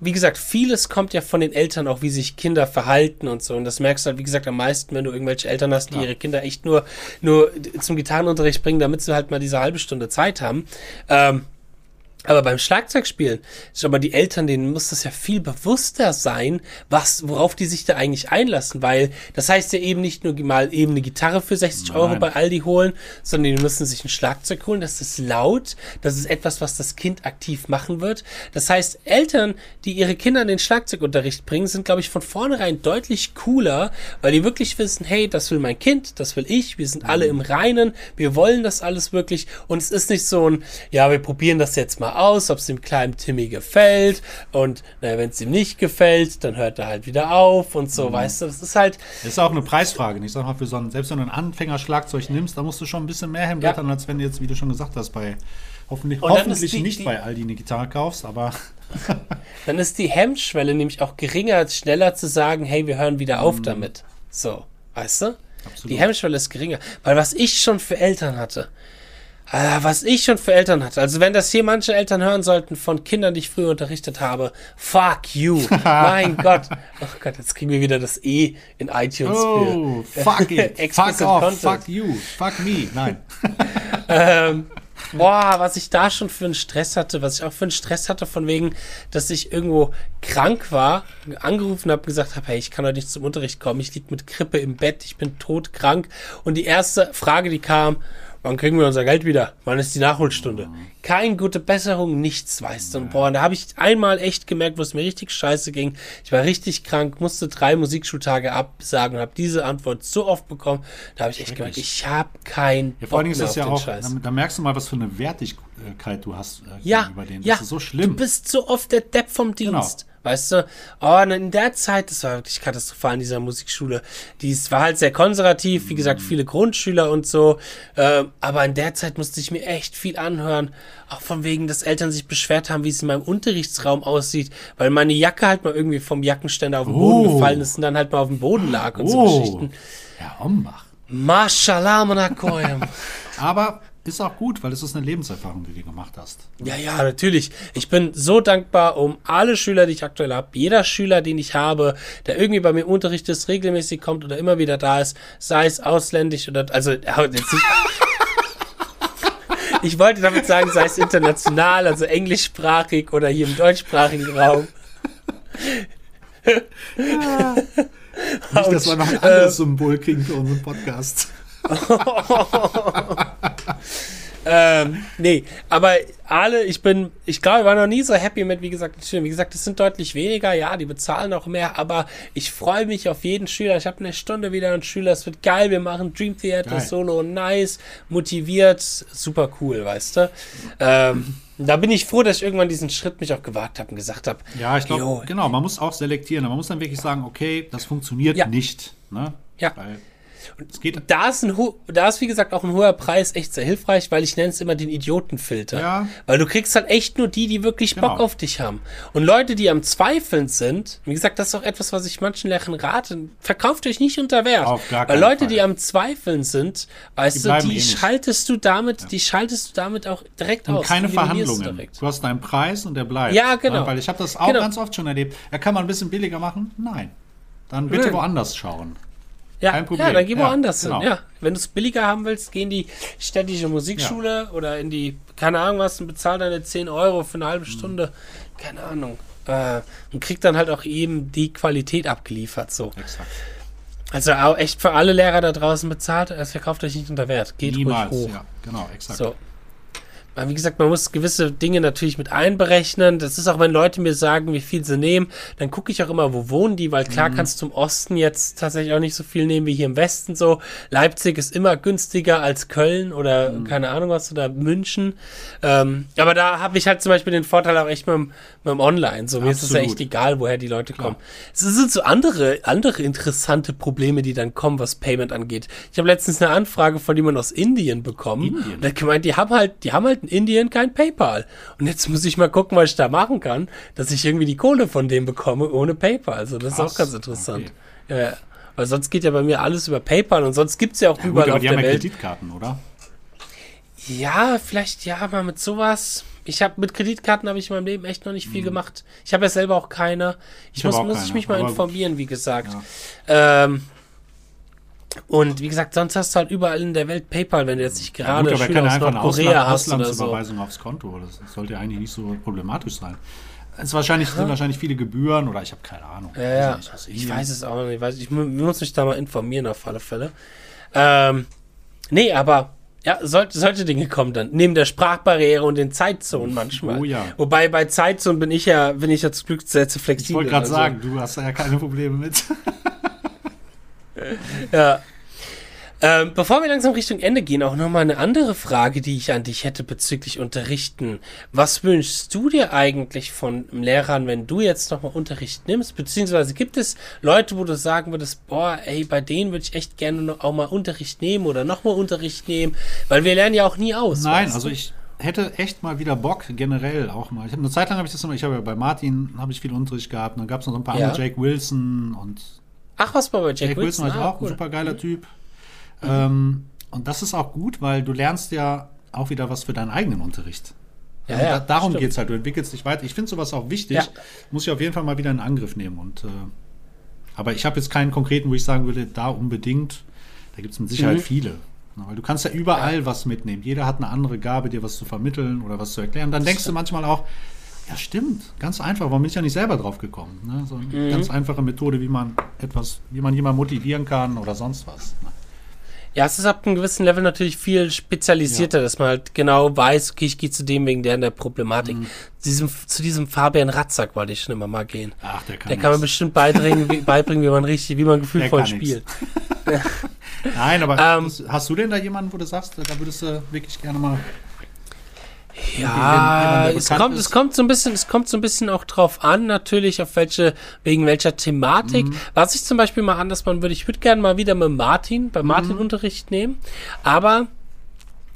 wie gesagt, vieles kommt ja von den Eltern auch, wie sich Kinder verhalten und so. Und das merkst du halt, wie gesagt, am meisten, wenn du irgendwelche Eltern hast, die ja. ihre Kinder echt nur, nur zum Gitarrenunterricht bringen, damit sie halt mal diese halbe Stunde Zeit haben. Ähm, aber beim Schlagzeugspielen ist aber die Eltern, denen muss das ja viel bewusster sein, was, worauf die sich da eigentlich einlassen, weil das heißt ja eben nicht nur mal eben eine Gitarre für 60 Nein. Euro bei Aldi holen, sondern die müssen sich ein Schlagzeug holen. Das ist laut, das ist etwas, was das Kind aktiv machen wird. Das heißt, Eltern, die ihre Kinder in den Schlagzeugunterricht bringen, sind, glaube ich, von vornherein deutlich cooler, weil die wirklich wissen, hey, das will mein Kind, das will ich, wir sind alle mhm. im Reinen, wir wollen das alles wirklich und es ist nicht so ein, ja, wir probieren das jetzt mal aus, ob es dem kleinen Timmy gefällt. Und wenn es ihm nicht gefällt, dann hört er halt wieder auf und so, mhm. weißt du, das ist halt. Das ist auch eine Preisfrage. Ich sag mal, für so einen, selbst wenn du ein Anfängerschlagzeug nimmst, da musst du schon ein bisschen mehr hinblättern, ja. als wenn du jetzt, wie du schon gesagt hast, bei hoffentlich, hoffentlich die, nicht die, bei Aldi eine Gitarre kaufst, aber. dann ist die Hemmschwelle nämlich auch geringer, als schneller zu sagen, hey, wir hören wieder auf mhm. damit. So, weißt du? Absolut. Die Hemmschwelle ist geringer. Weil was ich schon für Eltern hatte, was ich schon für Eltern hatte. Also wenn das hier manche Eltern hören sollten von Kindern, die ich früher unterrichtet habe, fuck you. mein Gott. Oh Gott, jetzt kriegen wir wieder das E in iTunes. Oh, für fuck it. fuck off, Content. fuck you, fuck me. Nein. ähm, boah, was ich da schon für einen Stress hatte, was ich auch für einen Stress hatte, von wegen, dass ich irgendwo krank war, angerufen habe, gesagt habe, hey, ich kann heute nicht zum Unterricht kommen, ich lieg mit Krippe im Bett, ich bin todkrank. Und die erste Frage, die kam, Wann kriegen wir unser Geld wieder? Wann ist die Nachholstunde? Keine gute Besserung, nichts, weißt du. Und boah, da habe ich einmal echt gemerkt, wo es mir richtig scheiße ging. Ich war richtig krank, musste drei Musikschultage absagen und habe diese Antwort so oft bekommen. Da habe ich echt gemerkt, ich habe kein ja, Vor allem ist das ja auch, da, da, merkst du mal, was für eine Wertigkeit du hast äh, ja, gegenüber denen. Das ja, ist so schlimm. Du bist so oft der Depp vom genau. Dienst. Genau. Weißt du? Oh, und in der Zeit, das war wirklich katastrophal in dieser Musikschule. Die war halt sehr konservativ, wie gesagt, viele Grundschüler und so. Äh, aber in der Zeit musste ich mir echt viel anhören. Auch von wegen, dass Eltern sich beschwert haben, wie es in meinem Unterrichtsraum aussieht, weil meine Jacke halt mal irgendwie vom Jackenständer auf den Boden oh. gefallen ist und dann halt mal auf dem Boden lag und oh. so Geschichten. Herr Ombach. Mashallah, Manakoyim. Aber ist auch gut, weil es ist eine Lebenserfahrung, die du gemacht hast. Ja, ja, natürlich. Ich bin so dankbar um alle Schüler, die ich aktuell habe. Jeder Schüler, den ich habe, der irgendwie bei mir Unterricht ist, regelmäßig kommt oder immer wieder da ist, sei es ausländisch oder, also, jetzt nicht. ich wollte damit sagen, sei es international, also englischsprachig oder hier im deutschsprachigen Raum. Ja. Nicht, dass wir noch ein anderes Symbol kriegen für unseren Podcast. Ähm, nee, aber alle, ich bin, ich glaube, ich war noch nie so happy mit, wie gesagt, Wie gesagt, es sind deutlich weniger, ja, die bezahlen auch mehr, aber ich freue mich auf jeden Schüler. Ich habe eine Stunde wieder einen Schüler, es wird geil, wir machen Dream Theater geil. Solo, nice, motiviert, super cool, weißt du. Ähm, da bin ich froh, dass ich irgendwann diesen Schritt mich auch gewagt habe und gesagt habe. Ja, ich glaube, genau, man muss auch selektieren. Man muss dann wirklich sagen, okay, das funktioniert ja. nicht. Ne? Ja. Weil geht. Da ist, ein, da ist, wie gesagt, auch ein hoher Preis echt sehr hilfreich, weil ich nenne es immer den Idiotenfilter. Ja. Weil du kriegst halt echt nur die, die wirklich genau. Bock auf dich haben. Und Leute, die am Zweifeln sind, wie gesagt, das ist auch etwas, was ich manchen Lehrern rate, verkauft euch nicht unter Wert. Auf gar weil Leute, Fall. die am Zweifeln sind, weißt die du, die eh schaltest du damit, ja. die schaltest du damit auch direkt und aus. keine Verhandlungen. Du hast deinen Preis und der bleibt. Ja, genau. Weil ich habe das auch genau. ganz oft schon erlebt. Ja, kann man ein bisschen billiger machen? Nein. Dann bitte Nein. woanders schauen. Ja, Kein Problem. ja dann geh woanders ja, genau. hin. Ja, wenn du es billiger haben willst, geh in die städtische Musikschule ja. oder in die, keine Ahnung was, und bezahl deine 10 Euro für eine halbe mhm. Stunde. Keine Ahnung. Äh, und krieg dann halt auch eben die Qualität abgeliefert. So. Exakt. Also auch echt für alle Lehrer da draußen bezahlt, es verkauft euch nicht unter Wert. Geht Niemals, ruhig hoch. Ja, genau, exakt. So wie gesagt, man muss gewisse Dinge natürlich mit einberechnen. Das ist auch, wenn Leute mir sagen, wie viel sie nehmen, dann gucke ich auch immer, wo wohnen die, weil klar mhm. kannst du zum Osten jetzt tatsächlich auch nicht so viel nehmen wie hier im Westen so. Leipzig ist immer günstiger als Köln oder mhm. keine Ahnung was oder München. Ähm, aber da habe ich halt zum Beispiel den Vorteil auch echt mit dem, mit dem Online. So, mir ist es ja echt egal, woher die Leute klar. kommen. Es sind so andere, andere interessante Probleme, die dann kommen, was Payment angeht. Ich habe letztens eine Anfrage von jemandem aus Indien bekommen. Indien? Und der gemeint, die haben halt, die haben halt in Indien kein PayPal. Und jetzt muss ich mal gucken, was ich da machen kann, dass ich irgendwie die Kohle von dem bekomme ohne PayPal. Also das Krass. ist auch ganz interessant. Okay. Ja, weil sonst geht ja bei mir alles über PayPal und sonst gibt es ja auch ja, überall gut, aber auf die der haben Welt. Ja Kreditkarten, oder? Ja, vielleicht ja, aber mit sowas. Ich habe mit Kreditkarten habe ich in meinem Leben echt noch nicht viel mhm. gemacht. Ich habe ja selber auch keine. Ich, ich muss, muss keine, ich mich mal informieren, wie gesagt. Ja. Ähm, und wie gesagt, sonst hast du halt überall in der Welt PayPal, wenn du jetzt nicht gerade ja, gut, Schüler aus Nordkorea hast oder so. aufs Konto. Das sollte ja eigentlich nicht so problematisch sein. Es wahrscheinlich, sind wahrscheinlich viele Gebühren oder ich habe keine Ahnung. Ja, ja. Nicht, ich weiß es auch nicht. Ich, weiß, ich muss mich da mal informieren auf alle Fälle. Ähm, nee, aber ja, sollte, solche Dinge kommen dann. Neben der Sprachbarriere und den Zeitzonen manchmal. Oh ja. Wobei bei Zeitzonen bin ich ja, bin ich ja zum Glück sehr zu flexibel. Ich wollte gerade also. sagen, du hast da ja keine Probleme mit. ja. Ähm, bevor wir langsam Richtung Ende gehen, auch nochmal eine andere Frage, die ich an dich hätte bezüglich Unterrichten. Was wünschst du dir eigentlich von Lehrern, wenn du jetzt nochmal Unterricht nimmst? Beziehungsweise gibt es Leute, wo du sagen würdest, boah, ey, bei denen würde ich echt gerne noch auch mal Unterricht nehmen oder nochmal Unterricht nehmen? Weil wir lernen ja auch nie aus. Nein, also ich hätte echt mal wieder Bock, generell auch mal. Ich habe eine Zeit lang habe ich das immer, ich habe ja bei Martin habe ich viel Unterricht gehabt, und dann gab es noch so ein paar ja. andere, Jake Wilson und Ach, was war bei Jake, Jake Wilson? Wilson ah, auch cool. ein super geiler Typ. Mhm. Ähm, und das ist auch gut, weil du lernst ja auch wieder was für deinen eigenen Unterricht. Ja, also ja, da, darum geht es halt. Du entwickelst dich weiter. Ich finde sowas auch wichtig. Ja. Muss ich auf jeden Fall mal wieder in Angriff nehmen. Und, äh, aber ich habe jetzt keinen konkreten, wo ich sagen würde, da unbedingt. Da gibt es mit Sicherheit mhm. viele. Weil du kannst ja überall ja. was mitnehmen. Jeder hat eine andere Gabe, dir was zu vermitteln oder was zu erklären. Dann denkst du manchmal auch, ja, stimmt. Ganz einfach. Warum bin ich ja nicht selber drauf gekommen? Ne? So eine mhm. ganz einfache Methode, wie man etwas, wie man jemanden motivieren kann oder sonst was. Ne? Ja, es ist ab einem gewissen Level natürlich viel spezialisierter, ja. dass man halt genau weiß, okay, ich gehe zu dem wegen der in der Problematik. Mhm. Zu, diesem, zu diesem Fabian Ratzack wollte ich schon immer mal gehen. Ach, der kann Der kann mir bestimmt beibringen, wie, beibringen, wie man richtig, wie man gefühlvoll spielt. Nein, aber ähm, hast du denn da jemanden, wo du sagst, da würdest du wirklich gerne mal ja, es kommt, es kommt so ein bisschen, es kommt so ein bisschen auch drauf an, natürlich, auf welche, wegen welcher Thematik. Mhm. Was ich zum Beispiel mal anders machen würde, ich würde gerne mal wieder mit Martin, bei Martin mhm. Unterricht nehmen, aber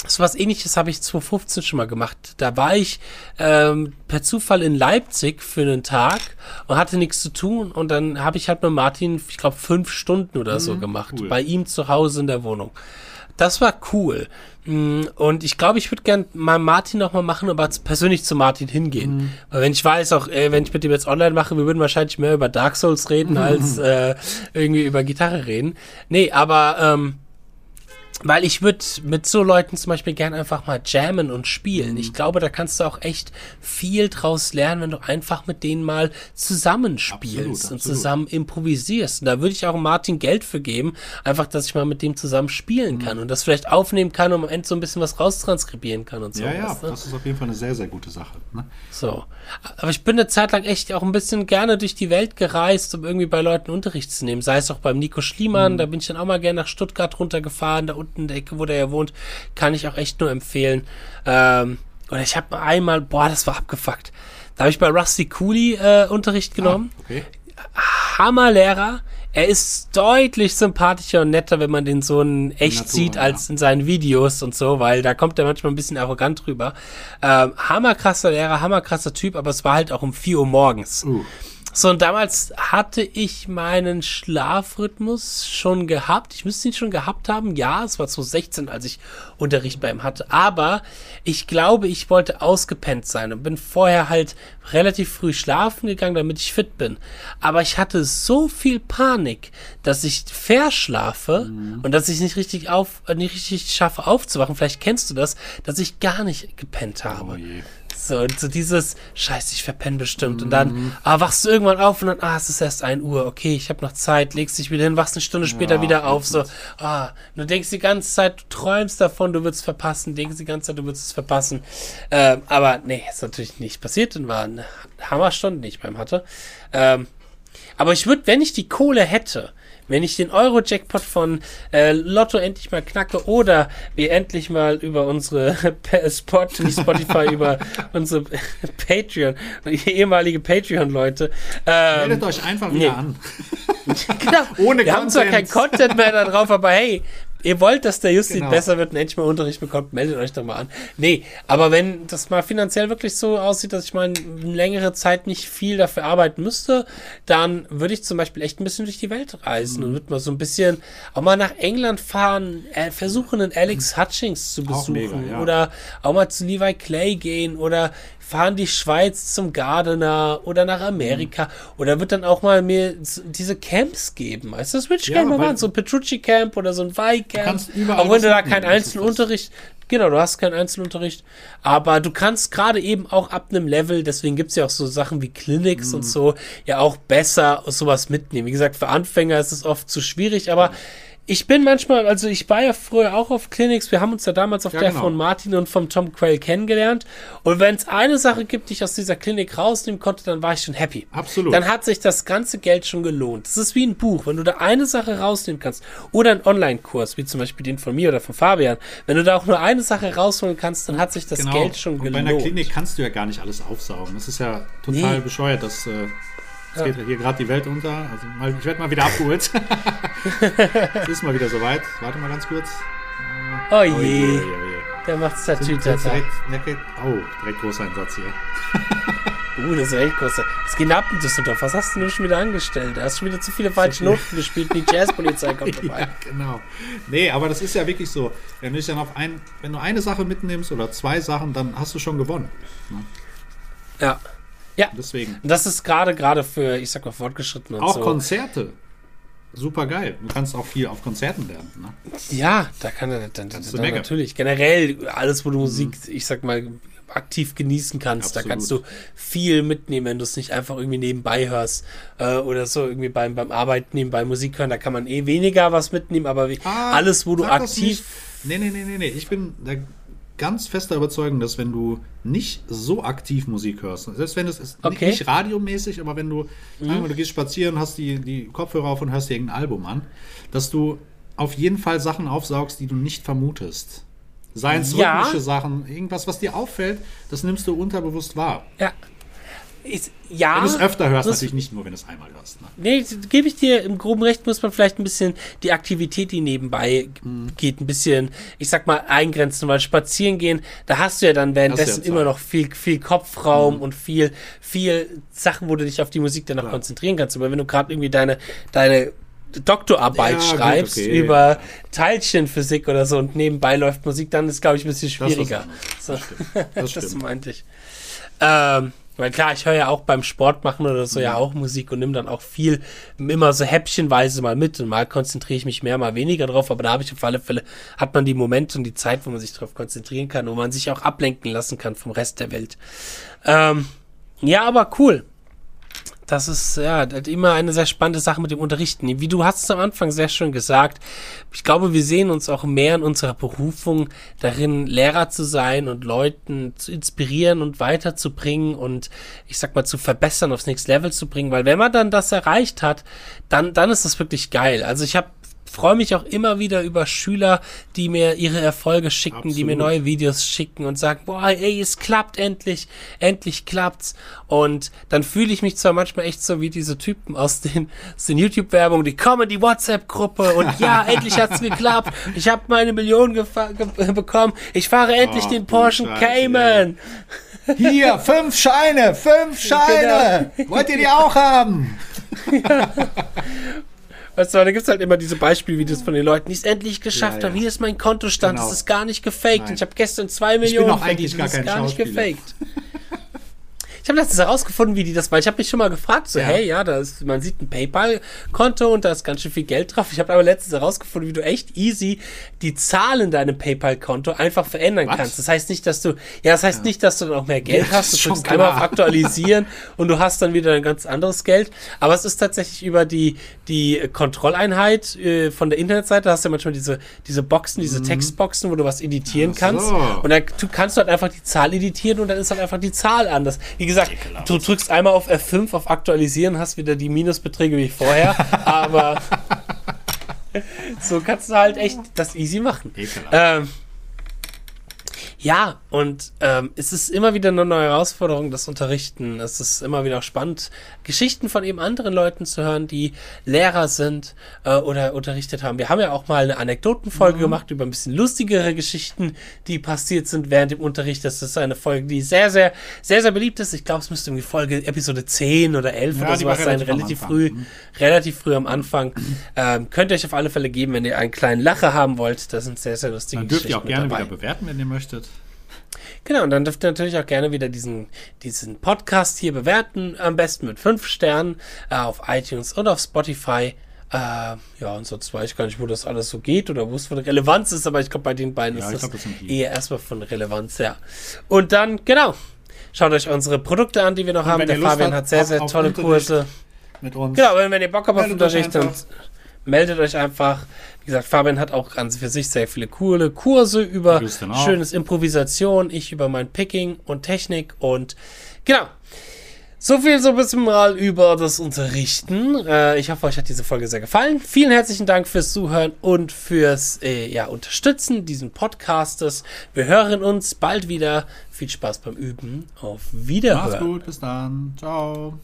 so was ähnliches habe ich 2015 schon mal gemacht. Da war ich ähm, per Zufall in Leipzig für einen Tag und hatte nichts zu tun. Und dann habe ich halt mit Martin, ich glaube, fünf Stunden oder so mhm, gemacht. Cool. Bei ihm zu Hause in der Wohnung. Das war cool. Mm, und ich glaube, ich würde gern mal Martin nochmal machen, aber persönlich zu Martin hingehen. Mhm. Weil wenn ich weiß, auch äh, wenn ich mit dem jetzt online mache, wir würden wahrscheinlich mehr über Dark Souls reden, mhm. als äh, irgendwie über Gitarre reden. Nee, aber ähm, weil ich würde mit so Leuten zum Beispiel gern einfach mal jammen und spielen. Ich glaube, da kannst du auch echt viel draus lernen, wenn du einfach mit denen mal zusammenspielst absolut, und absolut. zusammen improvisierst. Und da würde ich auch Martin Geld für geben, einfach, dass ich mal mit dem zusammen spielen kann mhm. und das vielleicht aufnehmen kann und am Ende so ein bisschen was raustranskribieren kann und so. Ja, ja, ne? das ist auf jeden Fall eine sehr, sehr gute Sache. Ne? So. Aber ich bin eine Zeit lang echt auch ein bisschen gerne durch die Welt gereist, um irgendwie bei Leuten Unterricht zu nehmen. Sei es auch beim Nico Schliemann, mhm. da bin ich dann auch mal gerne nach Stuttgart runtergefahren, da unten unten in der Ecke, wo der ja wohnt, kann ich auch echt nur empfehlen. Ähm, oder ich habe einmal, boah, das war abgefuckt. Da habe ich bei Rusty Cooley äh, Unterricht genommen. Ah, okay. Hammerlehrer. Er ist deutlich sympathischer und netter, wenn man den so in echt Natur, sieht, als ja. in seinen Videos und so, weil da kommt er manchmal ein bisschen arrogant rüber. Ähm, hammerkrasser Lehrer, hammerkrasser Typ, aber es war halt auch um 4 Uhr morgens. Uh. So, und damals hatte ich meinen Schlafrhythmus schon gehabt. Ich müsste ihn schon gehabt haben. Ja, es war 2016, als ich Unterricht bei ihm hatte. Aber ich glaube, ich wollte ausgepennt sein und bin vorher halt relativ früh schlafen gegangen, damit ich fit bin. Aber ich hatte so viel Panik, dass ich verschlafe mhm. und dass ich nicht richtig auf, nicht richtig schaffe aufzuwachen. Vielleicht kennst du das, dass ich gar nicht gepennt habe. Oh so, und so dieses, scheiße, ich verpenne bestimmt. Mhm. Und dann, mhm. ah, wachst du irgendwann auf und dann, ah, es ist erst ein Uhr, okay, ich habe noch Zeit, legst dich wieder hin, wachst eine Stunde später ja, wieder auf, so, ah, du denkst die ganze Zeit, du träumst davon, du würdest verpassen, denkst die ganze Zeit, du würdest es verpassen. Ähm, aber nee, ist natürlich nicht passiert und war eine Hammerstunde, die ich beim hatte. Ähm, aber ich würde, wenn ich die Kohle hätte, wenn ich den Euro-Jackpot von äh, Lotto endlich mal knacke oder wir endlich mal über unsere Spot, Spotify, über unsere Patreon, ehemalige Patreon-Leute. Ähm, Meldet euch einfach wieder nee. an. genau. Ohne wir Content. haben zwar kein Content mehr da drauf, aber hey, ihr wollt, dass der Justin genau. besser wird und endlich mal Unterricht bekommt, meldet euch doch mal an. Nee, aber wenn das mal finanziell wirklich so aussieht, dass ich mal eine längere Zeit nicht viel dafür arbeiten müsste, dann würde ich zum Beispiel echt ein bisschen durch die Welt reisen mhm. und würde mal so ein bisschen auch mal nach England fahren, äh, versuchen, einen Alex mhm. Hutchings zu besuchen mega, ja. oder auch mal zu Levi Clay gehen oder fahren die Schweiz zum Gardener oder nach Amerika mhm. oder wird dann auch mal mir diese Camps geben. Weißt du, das würde ich ja, gerne mal machen. So ein Petrucci Camp oder so ein Weih Camp. Auch wenn du da keinen Einzelunterricht, genau, du hast keinen Einzelunterricht, aber du kannst gerade eben auch ab einem Level, deswegen gibt es ja auch so Sachen wie Clinics mhm. und so, ja auch besser sowas mitnehmen. Wie gesagt, für Anfänger ist es oft zu schwierig, aber mhm ich bin manchmal, also ich war ja früher auch auf Clinics, wir haben uns ja damals auf ja, der genau. von Martin und vom Tom Quayle kennengelernt. Und wenn es eine Sache gibt, die ich aus dieser Klinik rausnehmen konnte, dann war ich schon happy. Absolut. Dann hat sich das ganze Geld schon gelohnt. Das ist wie ein Buch. Wenn du da eine Sache rausnehmen kannst, oder ein Online-Kurs, wie zum Beispiel den von mir oder von Fabian, wenn du da auch nur eine Sache rausholen kannst, dann hat sich das genau. Geld schon und gelohnt. Bei einer Klinik kannst du ja gar nicht alles aufsaugen. Das ist ja total nee. bescheuert, dass. Äh es geht hier gerade die Welt unter. Also mal, ich werde mal wieder abgeholt. es ist mal wieder soweit. Warte mal ganz kurz. Oh, oh je. Oh je, oh je. Der macht Statüter. Direkt, oh, direkt großer Einsatz hier. uh, das ist echt großer. Es geht ab in Düsseldorf. Was hast du denn schon wieder angestellt? Du hast schon wieder zu viele falsche Noten gespielt. Die Jazzpolizei kommt vorbei. ja, genau. Nee, aber das ist ja wirklich so. Wenn du dich dann auf ein, wenn du eine Sache mitnimmst oder zwei Sachen, dann hast du schon gewonnen. Ne? Ja. Ja. Deswegen. Das ist gerade, gerade für, ich sag mal, Fortgeschrittene Auch so. Konzerte. Super geil. Du kannst auch viel auf Konzerten lernen. Ne? Ja, da kann er dann, dann, dann natürlich. Generell alles, wo du mhm. Musik, ich sag mal, aktiv genießen kannst. Absolut. Da kannst du viel mitnehmen, wenn du es nicht einfach irgendwie nebenbei hörst äh, oder so irgendwie beim, beim Arbeiten nebenbei Musik hören. Da kann man eh weniger was mitnehmen, aber wie, ah, alles, wo du aktiv. Nee, nee, nee, nee, nee. Ich bin, da ganz fester Überzeugung, dass wenn du nicht so aktiv Musik hörst, selbst wenn es ist okay. nicht radiomäßig, aber wenn du, mhm. mal, du gehst spazieren, hast die, die Kopfhörer auf und hörst dir irgendein Album an, dass du auf jeden Fall Sachen aufsaugst, die du nicht vermutest. Seien es ja. rhythmische Sachen, irgendwas, was dir auffällt, das nimmst du unterbewusst wahr. Ja, ist, ja. Wenn du es öfter hörst, natürlich nicht nur, wenn du es einmal hörst. Ne? Nee, gebe ich dir im groben Recht, muss man vielleicht ein bisschen die Aktivität, die nebenbei mhm. geht, ein bisschen, ich sag mal, eingrenzen, weil spazieren gehen, da hast du ja dann währenddessen ja immer noch viel, viel Kopfraum mhm. und viel, viel Sachen, wo du dich auf die Musik dann noch Klar. konzentrieren kannst. Aber wenn du gerade irgendwie deine, deine Doktorarbeit ja, schreibst gut, okay, über. Teilchenphysik oder so und nebenbei läuft Musik, dann ist, glaube ich, ein bisschen schwieriger. Das, so. das, das, das meinte ich. Ähm, Weil klar, ich höre ja auch beim Sport machen oder so ja auch Musik und nehme dann auch viel immer so häppchenweise mal mit. Und mal konzentriere ich mich mehr, mal weniger drauf, aber da habe ich auf alle Fälle, hat man die Momente und die Zeit, wo man sich darauf konzentrieren kann, wo man sich auch ablenken lassen kann vom Rest der Welt. Ähm, ja, aber cool das ist ja immer eine sehr spannende Sache mit dem Unterrichten. Wie du hast es am Anfang sehr schön gesagt, ich glaube, wir sehen uns auch mehr in unserer Berufung darin, Lehrer zu sein und Leuten zu inspirieren und weiterzubringen und ich sag mal zu verbessern, aufs nächste Level zu bringen, weil wenn man dann das erreicht hat, dann, dann ist das wirklich geil. Also ich habe freue mich auch immer wieder über Schüler, die mir ihre Erfolge schicken, Absolut. die mir neue Videos schicken und sagen, boah, ey, es klappt endlich, endlich klappt's. Und dann fühle ich mich zwar manchmal echt so wie diese Typen aus den, aus den YouTube-Werbungen, die kommen in die WhatsApp-Gruppe und ja, endlich hat's geklappt. Ich habe meine Million ge bekommen. Ich fahre endlich oh, den Porsche Cayman. Hier, fünf Scheine, fünf Scheine. Genau. Wollt ihr die auch haben? Ja. Weißt du, da gibt es halt immer diese Beispielvideos von den Leuten, die es endlich geschafft ja, haben. Hier ist mein Kontostand, genau. das ist gar nicht gefaked. Und ich habe gestern zwei Millionen ich bin auch eigentlich gar, das ist gar nicht gefaked. Ich habe letztens herausgefunden, wie die das, weil ich habe mich schon mal gefragt, so, ja. hey, ja, da ist, man sieht ein PayPal-Konto und da ist ganz schön viel Geld drauf. Ich habe aber letztens herausgefunden, wie du echt easy die Zahlen in deinem PayPal-Konto einfach verändern Was? kannst. Das heißt nicht, dass du, ja, das heißt ja. nicht, dass du dann auch mehr Geld ja, hast. Du drückst einmal auf Aktualisieren und du hast dann wieder ein ganz anderes Geld. Aber es ist tatsächlich über die, die Kontrolleinheit äh, von der Internetseite, da hast du ja manchmal diese, diese Boxen, diese mhm. Textboxen, wo du was editieren so. kannst. Und dann kannst du halt einfach die Zahl editieren und dann ist halt einfach die Zahl anders. Wie gesagt, du drückst einmal auf F5 auf Aktualisieren, hast wieder die Minusbeträge wie vorher, aber so kannst du halt echt das easy machen. Ähm, ja, und ähm, es ist immer wieder eine neue Herausforderung, das Unterrichten. Es ist immer wieder spannend, Geschichten von eben anderen Leuten zu hören, die Lehrer sind äh, oder unterrichtet haben. Wir haben ja auch mal eine Anekdotenfolge mhm. gemacht über ein bisschen lustigere Geschichten, die passiert sind während dem Unterricht. Das ist eine Folge, die sehr, sehr, sehr, sehr beliebt ist. Ich glaube, es müsste irgendwie Folge Episode 10 oder 11 ja, oder sowas sein, relativ früh, mhm. relativ früh am Anfang. Ähm, könnt ihr euch auf alle Fälle geben, wenn ihr einen kleinen Lacher haben wollt. Das sind sehr, sehr lustige Dann dürft Geschichten. Dürft ihr auch gerne wieder bewerten, wenn ihr möchtet. Genau, und dann dürft ihr natürlich auch gerne wieder diesen, diesen Podcast hier bewerten. Am besten mit fünf Sternen äh, auf iTunes und auf Spotify. Äh, ja, und sonst weiß ich gar nicht, wo das alles so geht oder wo es von Relevanz ist, aber ich glaube, bei den beiden ja, ist das, das eher erstmal von Relevanz, ja. Und dann, genau, schaut euch unsere Produkte an, die wir noch und haben. Der Fabian hat sehr, sehr tolle Kurse. Mit uns. Genau, wenn, wenn ihr Bock habt auf Unterricht, dann meldet euch einfach. Wie gesagt, Fabian hat auch an für sich sehr viele coole Kurse über schönes Improvisation, ich über mein Picking und Technik und genau. So viel so ein bisschen mal über das Unterrichten. Äh, ich hoffe, euch hat diese Folge sehr gefallen. Vielen herzlichen Dank fürs Zuhören und fürs äh, ja, Unterstützen diesen Podcastes. Wir hören uns bald wieder. Viel Spaß beim Üben. Auf Wiederhören. Mach's gut, bis dann. Ciao.